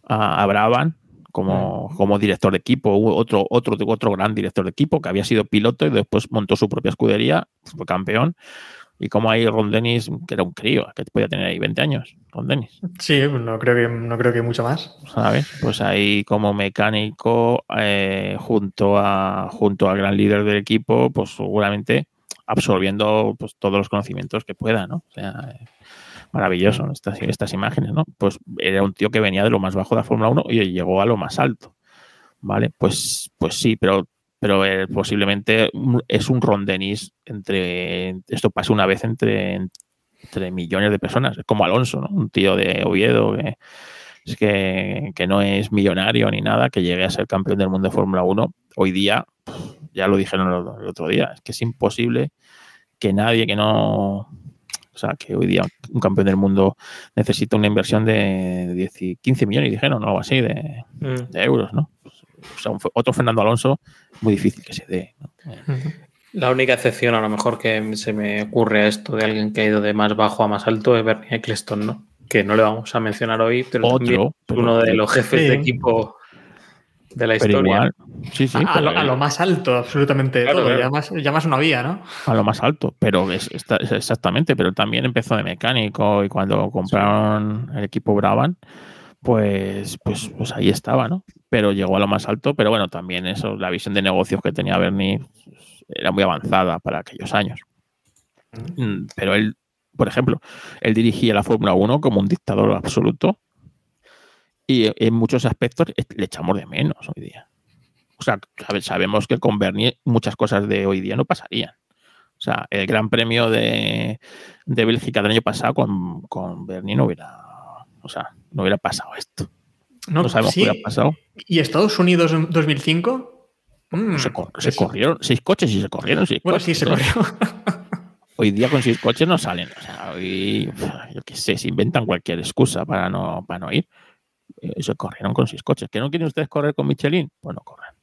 a, a Brabham como, como director de equipo, otro, otro, otro gran director de equipo que había sido piloto y después montó su propia escudería, fue campeón. Y como ahí Ron Dennis, que era un crío, que podía tener ahí 20 años, Ron Dennis. Sí, no creo que, no creo que mucho más. ¿sabes? Pues ahí como mecánico, eh, junto, a, junto al gran líder del equipo, pues seguramente absorbiendo pues, todos los conocimientos que pueda, ¿no? O sea, eh, maravilloso estas, estas imágenes, ¿no? Pues era un tío que venía de lo más bajo de la Fórmula 1 y llegó a lo más alto, ¿vale? Pues, pues sí, pero, pero eh, posiblemente es un Ron Dennis entre, esto pasa una vez entre, entre millones de personas, es como Alonso, ¿no? Un tío de Oviedo que es que, que, no es millonario ni nada, que llegue a ser campeón del mundo de Fórmula 1, hoy día, ya lo dijeron el otro día, es que es imposible que nadie que no... O sea, que hoy día un campeón del mundo necesita una inversión de 10 y 15 millones, dijeron, o algo así, de, Mm. de euros, ¿no? O sea, un- otro Fernando Alonso, muy difícil que se dé. ¿no? La única excepción a lo mejor que se me ocurre a esto de alguien que ha ido de más bajo a más alto es Bernie Eccleston, ¿no? Que no le vamos a mencionar hoy, pero Otro, pero- uno de los jefes Sí. de equipo de la Pero historia. igual, sí, sí, a, a lo, pero- a lo más alto, absolutamente Claro, todo. claro. Ya, más, ya más no a lo más alto, pero es, está- es exactamente, pero también empezó de mecánico y cuando compraron el equipo Brabham, pues, pues, pues ahí estaba, ¿no? Pero llegó a lo más alto, pero bueno, también eso, la visión de negocios que tenía Bernie era muy avanzada para aquellos años. Mm, Pero él, por ejemplo, él dirigía la Fórmula 1 como un dictador absoluto y en muchos aspectos le echamos de menos hoy día. O sea, sabe- sabemos que con Bernie muchas cosas de hoy día no pasarían. O sea, el Gran Premio de, de Bélgica del año pasado con, con Bernie no hubiera, o sea, no hubiera pasado esto. No, No sabemos sí. qué hubiera pasado. ¿Y Estados Unidos en 2005? Mm, Se, cor- se es- corrieron seis coches y se corrieron seis Bueno, coches. sí, se corrió. Hoy día con seis coches no salen. O sea, hoy, yo qué sé, se inventan cualquier excusa para no, para no ir. Eh, Se corrieron con seis coches. ¿Que no quieren ustedes correr con Michelin? Pues no corran.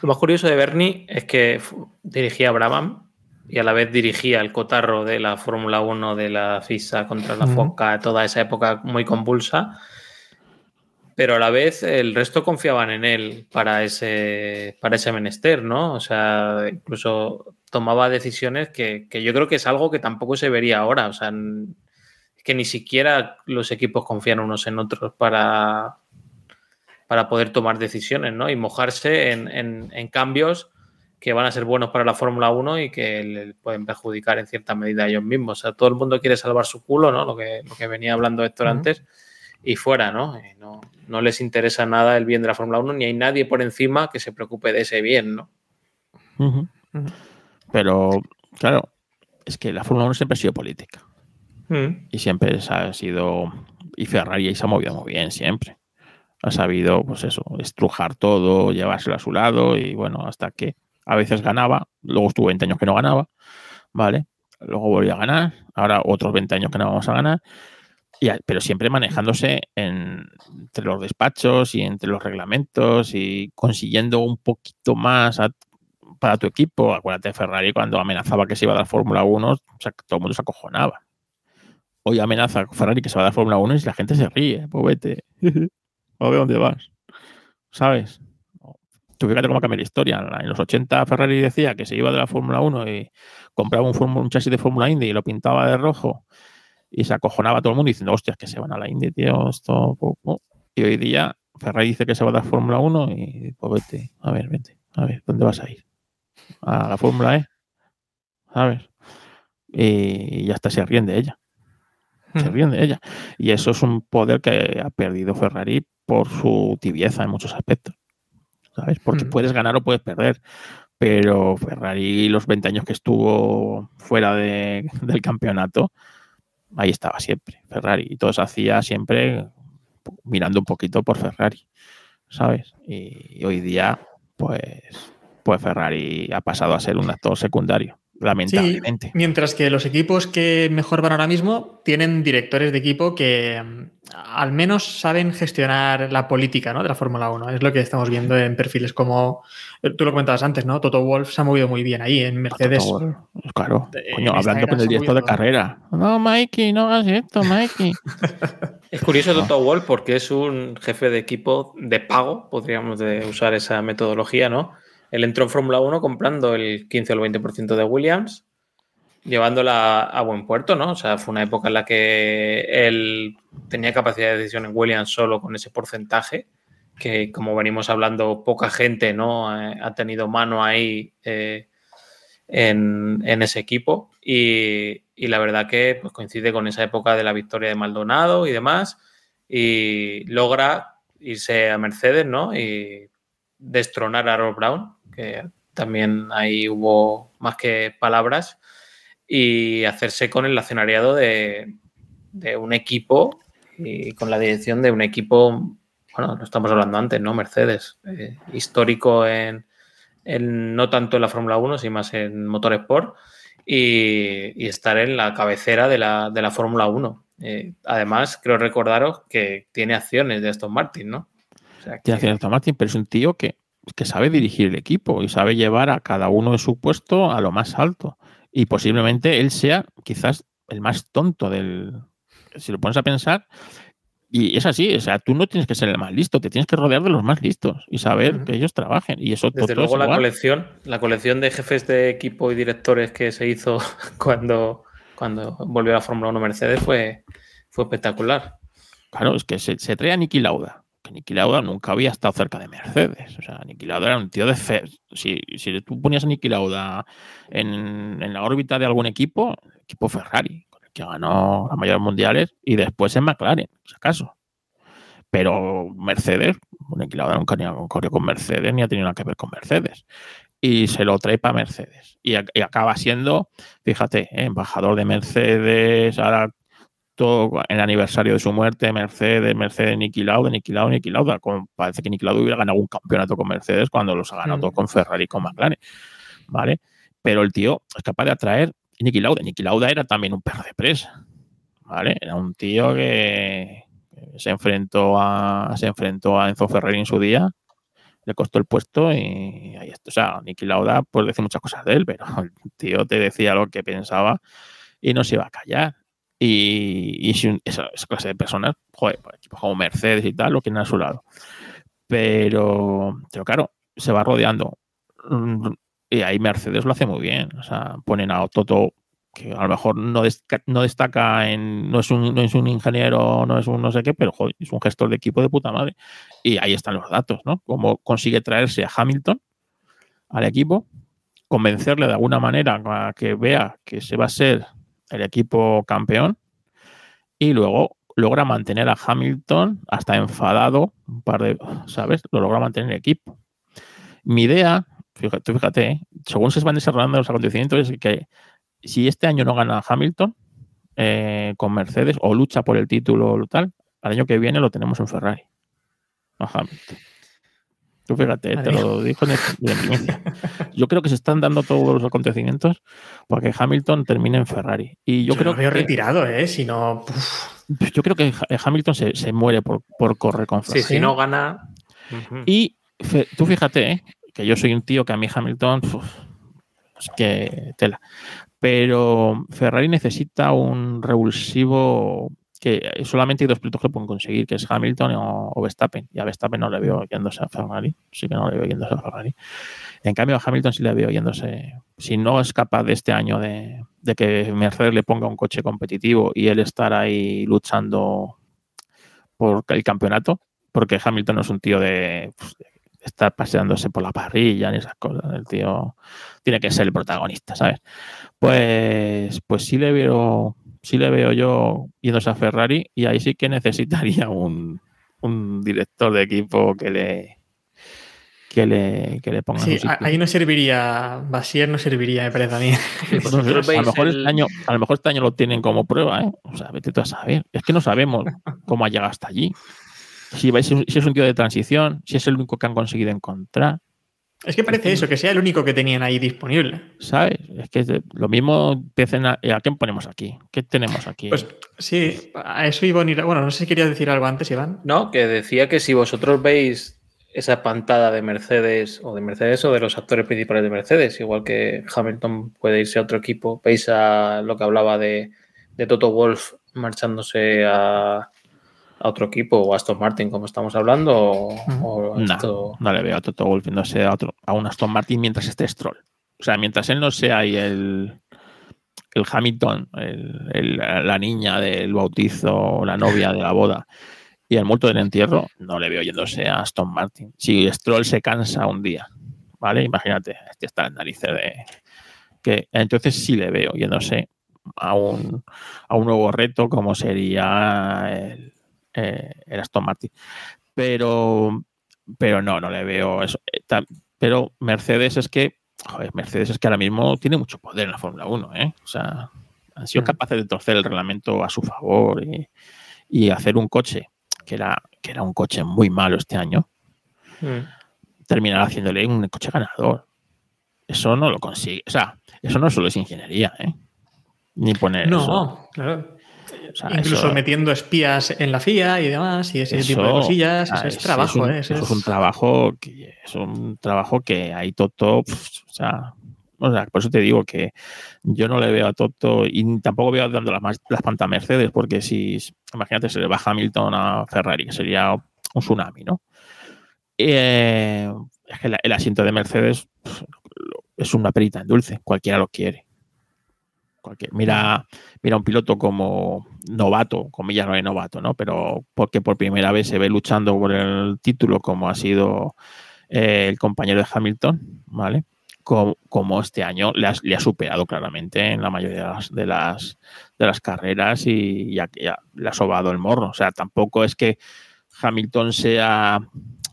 Lo más curioso de Bernie es que dirigía a Brabham y a la vez dirigía el cotarro de la Fórmula 1 de la FISA contra la. FOCA, toda esa época muy convulsa. Pero a la vez el resto confiaban en él para ese, para ese menester, ¿no? O sea, incluso tomaba decisiones que, que yo creo que es algo que tampoco se vería ahora. O sea, que ni siquiera los equipos confían unos en otros para, para poder tomar decisiones, ¿no? Y mojarse en, en- en cambios que van a ser buenos para la Fórmula 1 y que le pueden perjudicar en cierta medida a ellos mismos. O sea, todo el mundo quiere salvar su culo, ¿no? Lo que, lo que venía hablando Héctor Ujú. antes, y fuera, ¿no? Y no, no les interesa nada el bien de la Fórmula 1, ni hay nadie por encima que se preocupe de ese bien, ¿no? Pero, claro, es que la Fórmula 1 siempre ha sido política. y siempre se ha sido y Ferrari ahí se ha movido muy bien siempre ha sabido pues eso estrujar todo llevárselo a su lado y bueno hasta que a veces ganaba luego estuvo 20 años que no ganaba vale luego volvió a ganar ahora otros 20 años que no vamos a ganar pero siempre manejándose en- entre los despachos y entre los reglamentos y consiguiendo un poquito más para tu equipo. Acuérdate de Ferrari cuando amenazaba que se iba a dar Fórmula 1, o sea, todo el mundo se acojonaba. Hoy amenaza Ferrari que se va a dar Fórmula 1 y la gente se ríe. Pues vete. a ver dónde vas. ¿Sabes? Tú fíjate cómo cambia la historia. En los 80 Ferrari decía que se iba de la Fórmula 1 y compraba un, chasis de Fórmula Indy y lo pintaba de rojo y se acojonaba todo el mundo diciendo, hostias, que se van a la Indy, tío, esto... po, po". Y hoy día Ferrari dice que se va a dar Fórmula 1 y pues vete, a ver, vete, a ver, ¿dónde vas a ir? A la Fórmula E, ¿sabes? Y ya está, se ríen de ella se ríen de ella. Y eso es un poder que ha perdido Ferrari por su tibieza en muchos aspectos. ¿Sabes? Porque Mm. puedes ganar o puedes perder. Pero Ferrari, los 20 años que estuvo fuera de- del campeonato, ahí estaba siempre, Ferrari. Y todo se hacía siempre mirando un poquito por Ferrari. ¿Sabes? Y, hoy día, pues, pues Ferrari ha pasado a ser un actor secundario. Lamentablemente. Sí, mientras que los equipos que mejor van ahora mismo tienen directores de equipo que mm, al menos saben gestionar la política ¿no? de la Fórmula 1. Es lo que estamos viendo en perfiles como, tú lo comentabas antes, ¿no? Toto Wolf se ha movido muy bien ahí en Mercedes. Pues claro, En coño, esta hablando con el se ha director de carrera. No, Mikey, no hagas esto, Mikey. Es curioso Toto Wolff porque es un jefe de equipo de pago, podríamos de usar esa metodología, ¿no? Él entró en Fórmula 1 comprando el 15 o el 20% de Williams, llevándola a buen puerto, ¿no? O sea, fue una época en la que él tenía capacidad de decisión en Williams solo con ese porcentaje, que como venimos hablando, poca gente, ¿no? Eh, ha tenido mano ahí eh, en, en ese equipo. Y, y la verdad que pues, coincide con esa época de la victoria de Maldonado y demás. Y logra irse a Mercedes, ¿no? Y destronar a Rob Brown, que también ahí hubo más que palabras, y hacerse con el accionariado de, de un equipo y con la dirección de un equipo, bueno, lo estamos hablando antes, ¿no? Mercedes, eh, histórico en, en- no tanto en la Fórmula 1, sino más en Motorsport, y, y estar en la cabecera de la, de la Fórmula 1. Eh, además, creo recordaros que tiene acciones de Aston Martin, ¿no? O sea, Tiene que- acción Aston Martin, pero es un tío que, que sabe dirigir el equipo y sabe llevar a cada uno en su puesto a lo más alto. Y posiblemente él sea quizás el más tonto del. Si lo pones a pensar. Y es así, o sea, tú no tienes que ser el más listo, te tienes que rodear de los más listos y saber que ellos trabajen. Y eso Desde Toto luego es la igual. colección, la colección de jefes de equipo y directores que se hizo cuando, cuando volvió a la Fórmula 1 Mercedes fue, fue espectacular. Claro, es que se, se trae a Niki Lauda, que Niki nunca había estado cerca de Mercedes. O sea, Niki Lauda era un tío de fe. Si, si tú ponías a Niki en, en la órbita de algún equipo, equipo Ferrari, con el que ganó las mayores mundiales, y después en McLaren, si acaso. Pero Mercedes, Niki nunca ni ha con Mercedes ni ha tenido nada que ver con Mercedes. Y se lo trae para Mercedes. Y, y acaba siendo, fíjate, eh, embajador de Mercedes, ahora en el aniversario de su muerte, Mercedes, Mercedes, Niki Lauda, Niki Lauda, Niki Lauda. Como parece que Niki Lauda hubiera ganado un campeonato con Mercedes cuando los ha ganado Mm. todos con Ferrari y con McLaren. ¿Vale? Pero el tío es capaz de atraer Niki Lauda. Niki Lauda era también un perro de presa. ¿Vale? Era un tío que que se enfrentó a se enfrentó a Enzo Ferrari en su día le costó el puesto y ahí está. O sea, Niki Lauda pues decir muchas cosas de él, pero el tío te decía lo que pensaba y no se iba a callar. Y, y esa, esa clase de personas, joder, pues, equipos como Mercedes y tal, lo quieren a su lado. Pero, claro, se va rodeando. Mm, Y ahí Mercedes lo hace muy bien. O sea, ponen a Toto, que a lo mejor no, desca- no destaca en. No es, un, no es un ingeniero, no es un no sé qué, pero joder, es un gestor de equipo de puta madre. Y ahí están los datos, ¿no? Cómo consigue traerse a Hamilton al equipo, convencerle de alguna manera a que vea que se va a ser el equipo campeón y luego logra mantener a Hamilton hasta enfadado un par de, ¿sabes? Lo logra mantener equipo. Mi idea, fíjate, fíjate, ¿eh? según se van desarrollando los acontecimientos, es que si este año no gana Hamilton eh, con Mercedes o lucha por el título o tal, al año que viene lo tenemos en Ferrari. A Hamilton. Tú fíjate, te lo dijo de, de primicia. Yo creo que se están dando todos los acontecimientos para que Hamilton termine en Ferrari. Y yo, Yo, creo lo veo que retirado, ¿eh? Si no. puf. yo creo que Ha- Hamilton se, se muere por, por correr con Sí, Ferrari. si no gana. Y fe- tú fíjate, ¿eh? que yo soy un tío que a mí Hamilton, uf, es que tela. Pero Ferrari necesita un revulsivo que solamente hay dos pilotos que pueden conseguir, que es Hamilton o, Verstappen. Y a Verstappen no le veo yéndose a Ferrari, sí que no le veo yéndose a Ferrari. En cambio, a Hamilton sí le veo yéndose. Si no es capaz de este año de, de que Mercedes le ponga un coche competitivo y él estar ahí luchando por el campeonato, porque Hamilton no es un tío de, pues, estar paseándose por la parrilla ni esas cosas. El tío tiene que ser el protagonista, ¿sabes? Pues, pues sí le veo, sí le veo yo yéndose a Ferrari y ahí sí que necesitaría un, un director de equipo que le que le, que le ponga en Sí, su a- sitio. ahí no serviría. Basier no serviría, me parece a mí. Sí, No sé, vosotros a, lo mejor el- este año, a lo mejor este año lo tienen como prueba, ¿eh? O sea, vete tú a saber. Es que no sabemos cómo ha llegado hasta allí. Si, vais- si es un tío de transición, si es el único que han conseguido encontrar. Es que parece eso, que sea el único que tenían ahí disponible. ¿Sabes? Es que lo mismo empiecen a, ¿a quién ponemos aquí? ¿Qué tenemos aquí? Pues sí, a eso iba a unir. Bueno, no sé si querías decir algo antes, Iván. No, que decía que si vosotros veis esa pantada de Mercedes o de Mercedes o de los actores principales de Mercedes, igual que Hamilton puede irse a otro equipo, veis a lo que hablaba de, de Toto Wolf marchándose a, a otro equipo o a Aston Martin, como estamos hablando, o, o no, esto- no le veo a Toto Wolff yéndose a, otro, a un Aston Martin mientras esté Stroll. O sea, mientras él no sea ahí el, el Hamilton, el- el- la niña del bautizo, la novia de la boda y el muerto del entierro, no le veo yéndose a Aston Martin. Si Stroll se cansa un día, ¿vale? Imagínate, este está en narices de. que Entonces sí le veo yéndose a un, a un nuevo reto como sería el, eh, el Aston Martin. Pero, pero no, no le veo eso. Eh, Pero Mercedes es que, joder, Mercedes es que ahora mismo tiene mucho poder en la Fórmula 1, ¿eh? O sea, han sido Mm. capaces de torcer el reglamento a su favor y, y hacer un coche que era, que era un coche muy malo este año, Mm. terminar haciéndole un coche ganador. Eso no lo consigue. O sea, eso no solo es ingeniería, ¿eh? Ni poner No, eso. claro. O sea, Incluso eso- metiendo espías en la FIA y demás, y ese tipo de cosillas. ah, Eso es trabajo, es un, ¿eh? Eso es es- un trabajo que es un trabajo que hay Toto, pf, o sea, o sea, por eso te digo que yo no le veo a Toto y tampoco veo dando las, las pantas a Mercedes, porque si, imagínate, se le baja Hamilton a Ferrari, sería un tsunami, ¿no? Eh, es que la- el asiento de Mercedes pf, es una perita en dulce, cualquiera lo quiere. Cualquier- mira, mira un piloto como novato, comillas no de novato, ¿no? Pero porque por primera vez se ve luchando por el título, como ha sido eh, el compañero de Hamilton, ¿vale? Como, este año le, ha superado claramente en la mayoría de las, de las, de las carreras y ya, ya le ha sobado el morro. O sea, tampoco es que Hamilton sea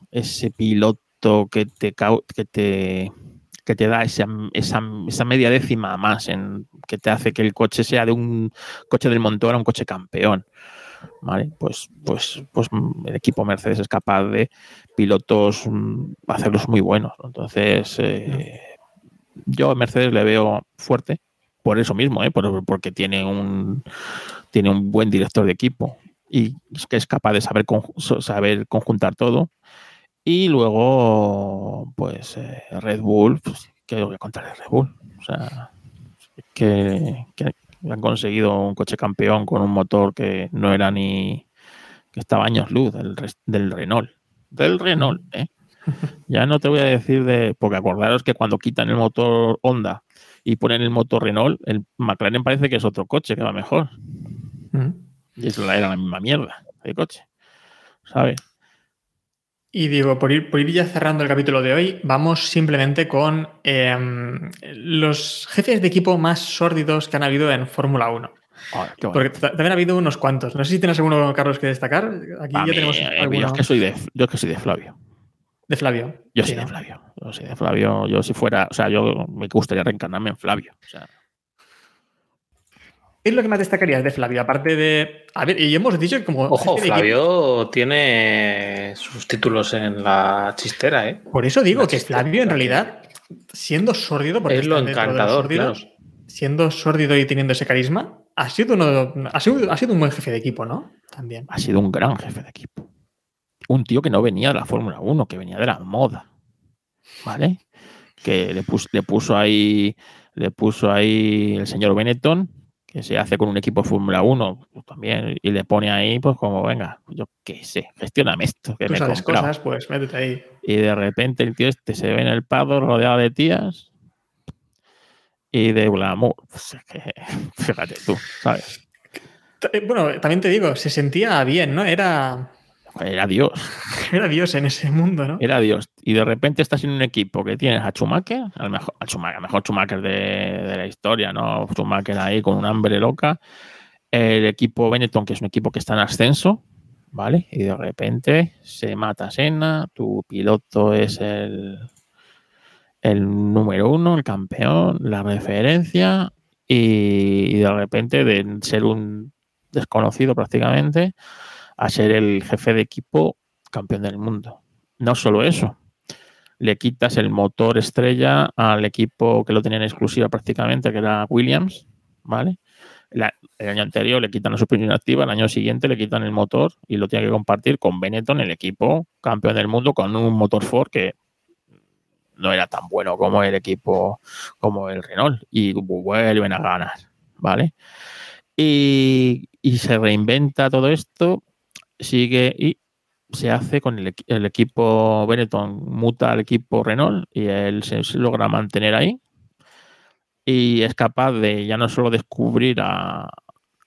ese piloto que te, que te, que te da esa, esa, esa media décima más, en, que te hace que el coche sea de un coche del montón a un coche campeón. ¿Vale? Pues, pues, pues el equipo Mercedes es capaz de pilotos mm, hacerlos muy buenos. ¿no? Entonces, eh, yo a Mercedes le veo fuerte por eso mismo, ¿eh? Por- porque tiene un, tiene un buen director de equipo y que es capaz de saber, saber conjuntar todo. Y luego, pues eh, Red Bull, pues, ¿qué voy a contar de Red Bull? O sea, que, que han conseguido un coche campeón con un motor que no era ni que estaba años luz del, del Renault. Del Renault, ¿eh? Ya no te voy a decir de. Porque acordaros que cuando quitan el motor Honda y ponen el motor Renault, el McLaren parece que es otro coche que va mejor. Mm. Y eso era la misma mierda de coche. ¿Sabes? Y digo, por ir, por ir ya cerrando el capítulo de hoy, vamos simplemente con em, los jefes de equipo más sórdidos que han habido en Fórmula 1. Joder, qué bueno. Porque ta- también ha habido unos cuantos. No sé si tienes alguno, Carlos, que destacar. Aquí A ya mí, tenemos eh, yo, es que soy de, yo es que soy de Flavio. de Flavio. Yo Sí, soy de. Flavio. Yo soy de Flavio. Yo si fuera, o sea, yo me gustaría reencarnarme en Flavio. O sea, ¿Qué es lo que más destacarías de Flavio? Aparte de. A ver, y hemos dicho que como. Ojo, equipo- Flavio tiene sus títulos en la chistera, ¿eh? Por eso digo La que chistera, Flavio, en realidad, siendo sórdido, porque Es lo encantador, sórdidos, siendo sórdido y teniendo ese carisma, ha sido, uno, ha, sido, ha sido un buen jefe de equipo, ¿no? También. ha sido un gran jefe de equipo. Un tío que no venía de la Fórmula 1, que venía de la moda. ¿Vale? Que le, pus- le puso ahí. Le puso ahí el señor Benetton, que se hace con un equipo de Fórmula 1 pues, también, y le pone ahí, pues como, venga, yo qué sé, gestióname esto, que Tú me sabes comprado". cosas, pues métete ahí. Y de repente el tío este se ve en el pado rodeado de tías y de glamour. Pues es que, fíjate tú, ¿sabes? Bueno, también te digo, se sentía bien, ¿no? Era, Era Dios, era Dios en ese mundo, ¿no? era Dios. Y de repente estás en un equipo que tienes a Schumacher, al mejor, al Schumacher, al mejor Schumacher de, de la historia, ¿no? Schumacher ahí con un hambre loca. El equipo Benetton, que es un equipo que está en ascenso, ¿vale? Y de repente se mata Senna, tu piloto es el, el número uno, el campeón, la referencia, y, y de repente de ser un desconocido prácticamente a ser el jefe de equipo campeón del mundo. No solo eso, le quitas el motor estrella al equipo que lo tenía en exclusiva prácticamente, que era Williams, ¿vale? El año anterior le quitan la suspensión activa, el año siguiente le quitan el motor y lo tiene que compartir con Benetton, el equipo campeón del mundo, con un motor Ford que no era tan bueno como el equipo, como el Renault, y vuelven a ganar, ¿vale? Y, y se reinventa todo esto, sigue y se hace con el, equi- el equipo Benetton, muta al equipo Renault y él se, se logra mantener ahí y es capaz de ya no solo descubrir a,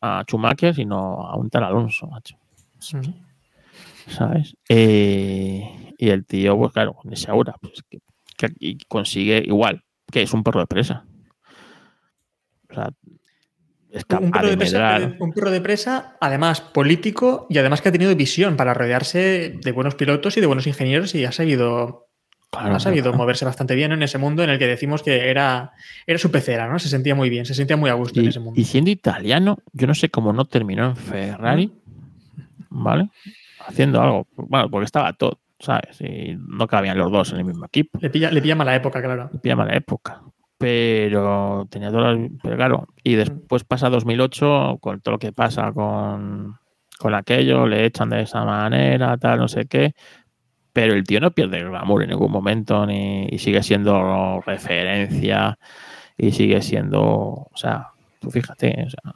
a Schumacher, sino a un tal Alonso, macho. ¿Sabes? Eh, y el tío, pues claro, con ese aura, pues que, que consigue igual, que es un perro de presa. O sea, capaz Un perro, de presa, medrar. un perro de presa, además político y además que ha tenido visión para rodearse de buenos pilotos y de buenos ingenieros y ha sabido, Claro, ha sabido claro. moverse bastante bien en ese mundo en el que decimos que era, era su pecera, ¿no? Se sentía muy bien, se sentía muy a gusto en ese mundo. y siendo italiano, yo no sé cómo no terminó en Ferrari, ¿vale? Haciendo algo. Bueno, porque estaba todo, ¿sabes? Y no cabían los dos en el mismo equipo. Le pilla, le pilla mala época, claro. pilla mala época. Pero tenía todas las- Pero claro, y después pasa 2008 con todo lo que pasa con, con aquello, le echan de esa manera, tal, no sé qué. Pero el tío no pierde el glamour en ningún momento ni, y sigue siendo referencia y sigue siendo. O sea, tú fíjate. o sea,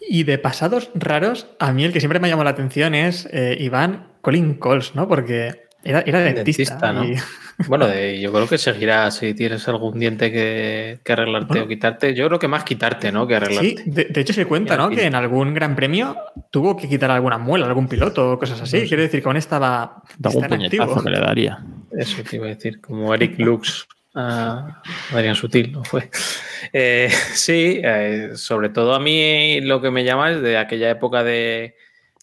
Y de pasados raros, a mí el que siempre me ha llamado la atención es eh, Iván Colin Coles, ¿no? Porque era, era dentista. Dentista, ¿no? y- Bueno, de- yo creo que seguirá si tienes algún diente que, que arreglarte Bueno. o quitarte. Yo creo que más quitarte, ¿no? Que arreglarte. Sí, de, de hecho se cuenta, ¿no? Que en algún gran premio tuvo que quitar alguna muela, algún piloto o cosas así. Quiere decir que aún estaba de algún en activo. puñetazo que le daría. Eso te iba a decir, como Eric Lux a Adrián Sutil, ¿no fue? Eh, sí, eh, sobre todo a mí lo que me llama es de aquella época de,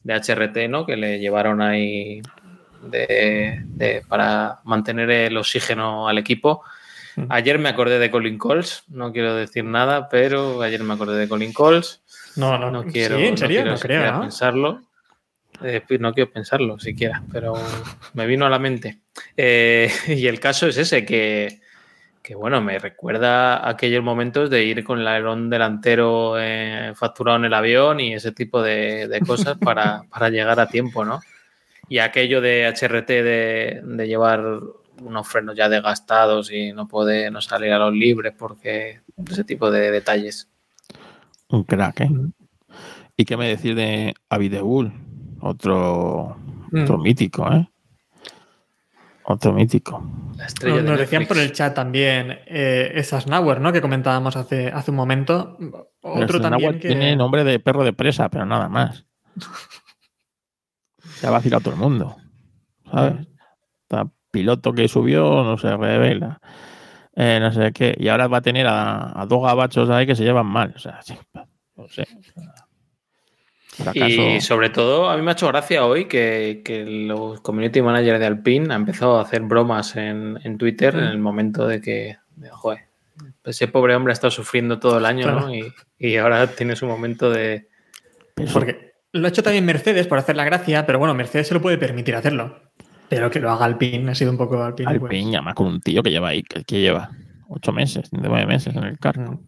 de HRT, ¿no? Que le llevaron ahí de- de- para mantener el oxígeno al equipo. Mm. Ayer me acordé de Colin Coles, no quiero decir nada, pero ayer me acordé de Colin Coles. No, no, No quiero, sí, en serio, quiero no, creo, ¿no? pensarlo. Eh, no quiero pensarlo siquiera, pero me vino a la mente. Eh, y el caso es ese, que, que, bueno, me recuerda aquellos momentos de ir con el alerón delantero eh, facturado en el avión y ese tipo de, de cosas para, para llegar a tiempo, ¿no? Y aquello de HRT de, de llevar unos frenos ya desgastados y no poder no salir a los libres porque ese tipo de detalles. Un crack, ¿eh? ¿Y qué me decir de Avidebul? Otro, Mm. otro mítico, ¿eh? Otro mítico. La estrella Nos, de nos decían por el chat también eh, esa Snauer, ¿no? Que comentábamos hace, hace un momento. Otro también que... tiene nombre de perro de presa, pero nada más. Se ha vacilado todo el mundo. ¿Sabes? Piloto que subió, no se revela. Eh, no sé qué. Y ahora va a tener a, a dos gabachos ahí que se llevan mal. O sea, sí, no sé. Y sobre todo, a mí me ha hecho gracia hoy que, que los community managers de Alpine han empezado a hacer bromas en, en Twitter en el momento de que, de, joder, ese pobre hombre ha estado sufriendo todo el año, ¿no? Y, y ahora tiene su momento de... Pero- Porque lo ha hecho también Mercedes por hacer la gracia, pero bueno, Mercedes se lo puede permitir hacerlo. Pero que lo haga Alpine ha sido un poco Alpine. pues. Alpine, además con un tío que lleva ahí, que, que lleva ocho meses, nueve meses en el carro. Mm.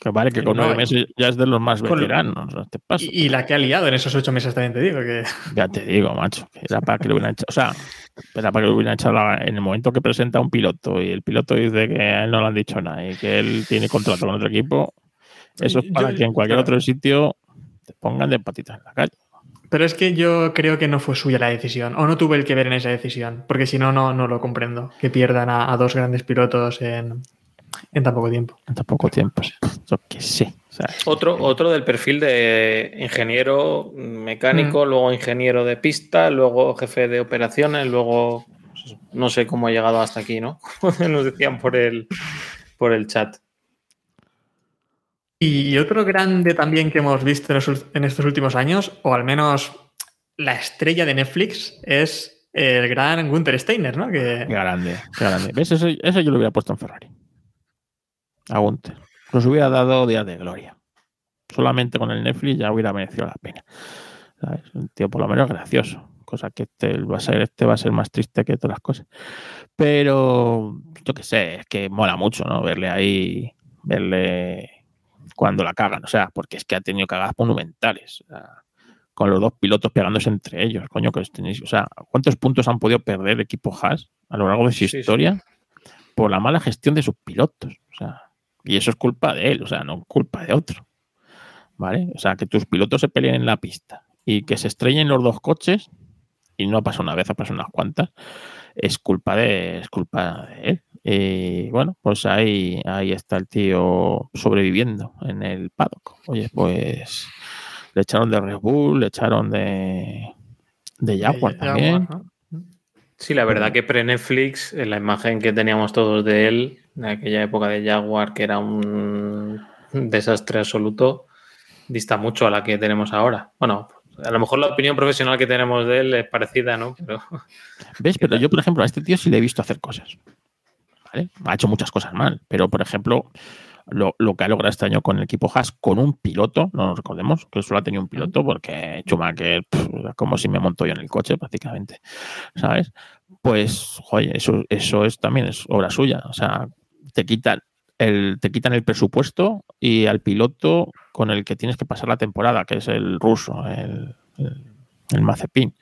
Que vale, que con nueve y- meses ya es de los más veteranos. ¿no? Te paso. Y, y la que ha liado en esos ocho meses también te digo que Ya te digo, macho, que era para que lo hubieran echado. O sea, era para que lo hubieran echado la- en el momento que presenta un piloto y el piloto dice que a él no le han dicho nada y que él tiene contrato con otro equipo. Eso es Yo- para que en cualquier claro. otro sitio te pongan de patitas en la calle. Pero es que yo creo que no fue suya la decisión, o no tuve el que ver en esa decisión, porque si no, no, no lo comprendo. Que pierdan a, a dos grandes pilotos en, en tan poco tiempo. En tan poco tiempo. Yo qué sé. o sea, Otro, otro del perfil de ingeniero mecánico, luego ingeniero de pista, luego jefe de operaciones, luego pues, no sé cómo ha llegado hasta aquí, ¿no? Nos decían por el, por el chat. Y otro grande también que hemos visto en, estos últimos años, o al menos la estrella de Netflix, es el gran Gunther Steiner, ¿no? Que, grande, grande. ¿Ves? Ese, ese yo lo hubiera puesto en Ferrari. A Gunther. Nos hubiera dado días de gloria. Solamente con el Netflix ya hubiera merecido la pena. ¿Sabes? Un tío por lo menos gracioso. cosa que este va a ser, este va a ser más triste que todas las cosas. Pero yo qué sé, es que mola mucho, ¿no? Verle ahí, verle cuando la cagan, o sea, porque es que ha tenido cagadas monumentales. o sea, con los dos pilotos pegándose entre ellos, coño, que os tenéis, o sea, ¿cuántos puntos han podido perder el equipo Haas a lo largo de su Sí, sí. historia por la mala gestión de sus pilotos? O sea, y eso es culpa de él, o sea, no culpa de otro. ¿Vale? O sea, que tus pilotos se peleen en la pista y que se estrellen los dos coches, y no ha pasado una vez, ha pasado unas cuantas, es culpa de, es culpa de él. Y bueno, pues ahí, ahí está el tío sobreviviendo en el paddock. Oye, pues le echaron de Red Bull, le echaron de, de Jaguar Eh, también. ¿no? Sí, la verdad que pre-Netflix, en la imagen que teníamos todos de él, de aquella época de Jaguar, que era un desastre absoluto, dista mucho a la que tenemos ahora. Bueno, a lo mejor la opinión profesional que tenemos de él es parecida, ¿no? Pero ¿Ves? Pero yo, por ejemplo, a este tío sí le he visto hacer cosas. ¿Vale? Ha hecho muchas cosas mal, pero, por ejemplo, lo, lo que ha logrado este año con el equipo Haas, con un piloto, no nos recordemos que solo ha tenido un piloto, porque Schumacher, pff, como si me monto yo en el coche, prácticamente, ¿sabes? Pues, eso, eso es también es obra suya. O sea, te quitan el, te quitan el presupuesto y al piloto con el que tienes que pasar la temporada, que es el ruso, el, el, el Mazepin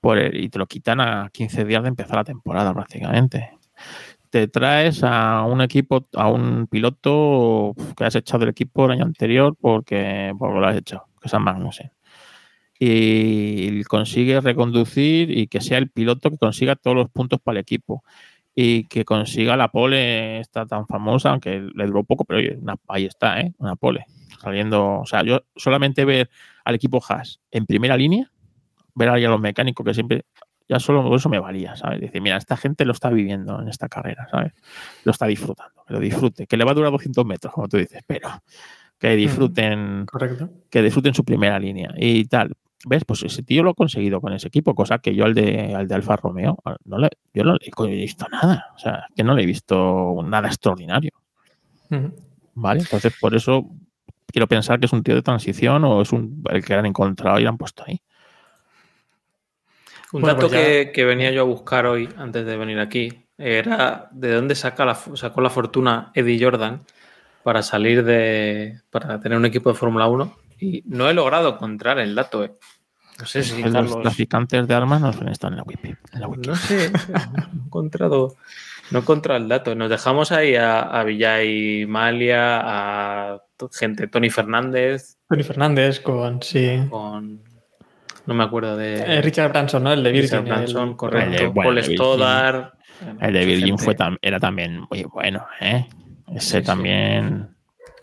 por el- y te lo quitan a 15 días de empezar la temporada prácticamente. Te traes a un equipo, a un piloto que has echado del equipo el año anterior porque, porque lo has echado, que es Magnussen. Y consigues reconducir y que sea el piloto que consiga todos los puntos para el equipo. Y que consiga la pole esta tan famosa, aunque le duró poco, pero ahí está, ¿eh? Una pole. Saliendo, o sea, yo solamente ver al equipo Haas en primera línea, ver ahí a los mecánicos que siempre, ya solo eso me valía, ¿sabes? Decir, mira, esta gente lo está viviendo en esta carrera, ¿sabes? Lo está disfrutando, que lo disfrute, que le va a durar 200 metros, como tú dices, pero que disfruten, Correcto. que disfruten su primera línea y tal. ¿Ves? Pues ese tío lo ha conseguido con ese equipo, cosa que yo al de, al de Alfa Romeo, no le, yo no le he visto nada, o sea, que no le he visto nada extraordinario. ¿Vale? Entonces, por eso quiero pensar que es un tío de transición o es un, el que han encontrado y lo han puesto ahí. Un Bueno, dato pues ya- que, que venía yo a buscar hoy, antes de venir aquí, era de dónde saca la, sacó la fortuna Eddie Jordan para salir de. para tener un equipo de Fórmula 1. Y no he logrado encontrar el dato, ¿eh? No sé si los Carlos- traficantes de armas no suelen estar en la wiki. En la wiki. No sé, no he encontrado, no he encontrado el dato. Nos dejamos ahí a, a Villay Malia, a gente, Tony Fernández, Tony Fernández con, sí. con. No me acuerdo de. Eh, Richard Branson, ¿no? El de Virgin. Richard Branson, el- correcto. El de- bueno, Paul. Stoddard. El de Virgin fue tam- era también muy bueno, ¿eh? Ese Sí, sí. también.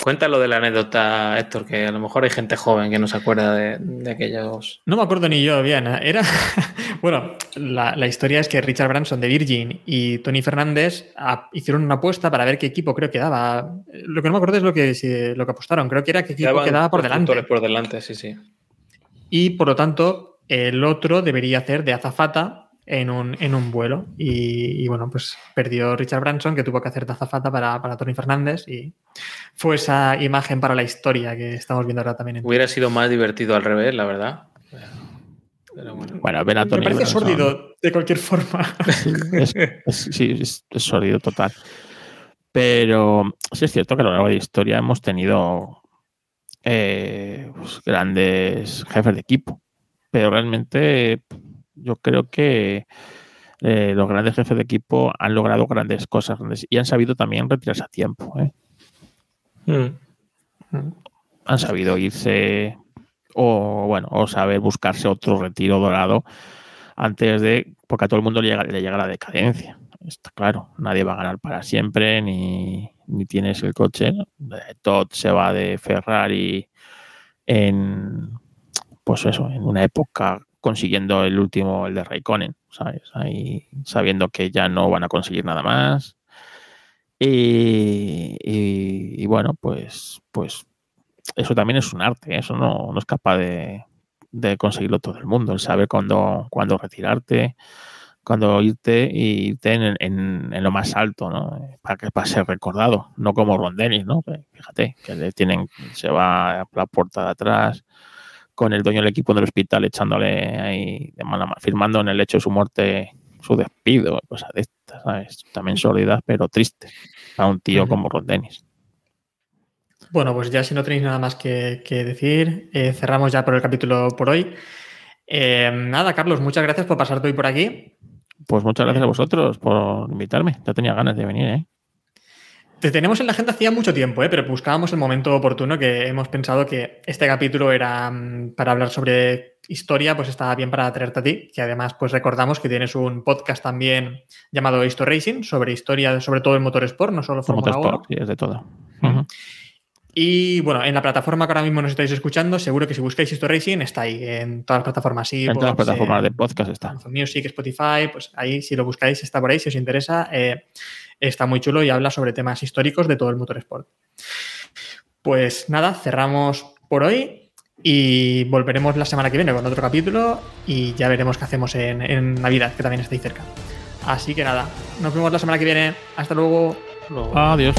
Cuéntalo de la anécdota, Héctor, que a lo mejor hay gente joven que no se acuerda de, de aquellos. No me acuerdo ni yo bien. ¿eh? Era. bueno, la, la historia es que Richard Branson de Virgin y Tony Fernández ah, hicieron una apuesta para ver qué equipo creo que daba. Lo que no me acuerdo es lo que, si- lo que apostaron. Creo que era qué equipo quedaba por delante. por delante, sí, sí. Y por lo tanto, el otro debería hacer de azafata en un, en un vuelo. Y, y, bueno, pues perdió Richard Branson, que tuvo que hacer de azafata para, para Tony Fernández. Y fue esa imagen para la historia que estamos viendo ahora también en Hubiera sido más divertido al revés, la verdad. Pero bueno. A Me Tony parece Branson sórdido de cualquier forma. Es, es- sí, es, es sórdido total. Pero sí es cierto que a lo largo de la historia hemos tenido eh, pues, grandes jefes de equipo. Pero realmente yo creo que eh, los grandes jefes de equipo han logrado grandes cosas grandes- y han sabido también retirarse a tiempo. ¿eh? Mm. han sabido irse o bueno o saber buscarse otro retiro dorado antes de porque a todo el mundo le llega, le llega la decadencia está claro nadie va a ganar para siempre ni, ni tienes el coche ¿no? Eh, Todd se va de Ferrari en pues eso en una época consiguiendo el último el de Raikkonen sabes ahí sabiendo que ya no van a conseguir nada más y, y- bueno, pues, pues eso también es un arte, eso no, no es capaz de, de conseguirlo todo el mundo, el saber cuándo, cuándo retirarte, cuándo irte y irte en, en- en lo más alto, ¿no? Para que para ser recordado, no como Ron Dennis, ¿no? Fíjate, que le tienen, se va a la puerta de atrás con el dueño del equipo del hospital echándole ahí de mala ma- firmando en el hecho de su muerte su despido, cosas de estas, ¿sabes? También sólidas, pero tristes para un tío como Ron Dennis. Bueno, pues ya si no tenéis nada más que, que decir, eh, cerramos ya por el capítulo por hoy. Eh, nada, Carlos, muchas gracias por pasarte hoy por aquí. Pues muchas gracias a vosotros por invitarme. Ya tenía ganas de venir, ¿eh? Te tenemos en la agenda hacía mucho tiempo, ¿eh? pero buscábamos el momento oportuno que hemos pensado que este capítulo era mm, para hablar sobre historia, pues estaba bien para traerte a ti, que además pues recordamos que tienes un podcast también llamado Histo Racing sobre historia, sobre todo el motorsport, no solo Fórmula 1. Motorsport, sí, es de todo. Ujú. Y bueno, en la plataforma que ahora mismo nos estáis escuchando, seguro que si buscáis Histo Racing está ahí en todas las plataformas. Sí, en todas las Box, plataformas en de podcast está. Amazon Music, Spotify, pues ahí si lo buscáis está por ahí, si os interesa, eh, está muy chulo y habla sobre temas históricos de todo el motorsport. Pues nada, cerramos por hoy y volveremos la semana que viene con otro capítulo y ya veremos qué hacemos en, en Navidad, que también estáis cerca. Así que nada, nos vemos la semana que viene. Hasta luego. Luego- Adiós.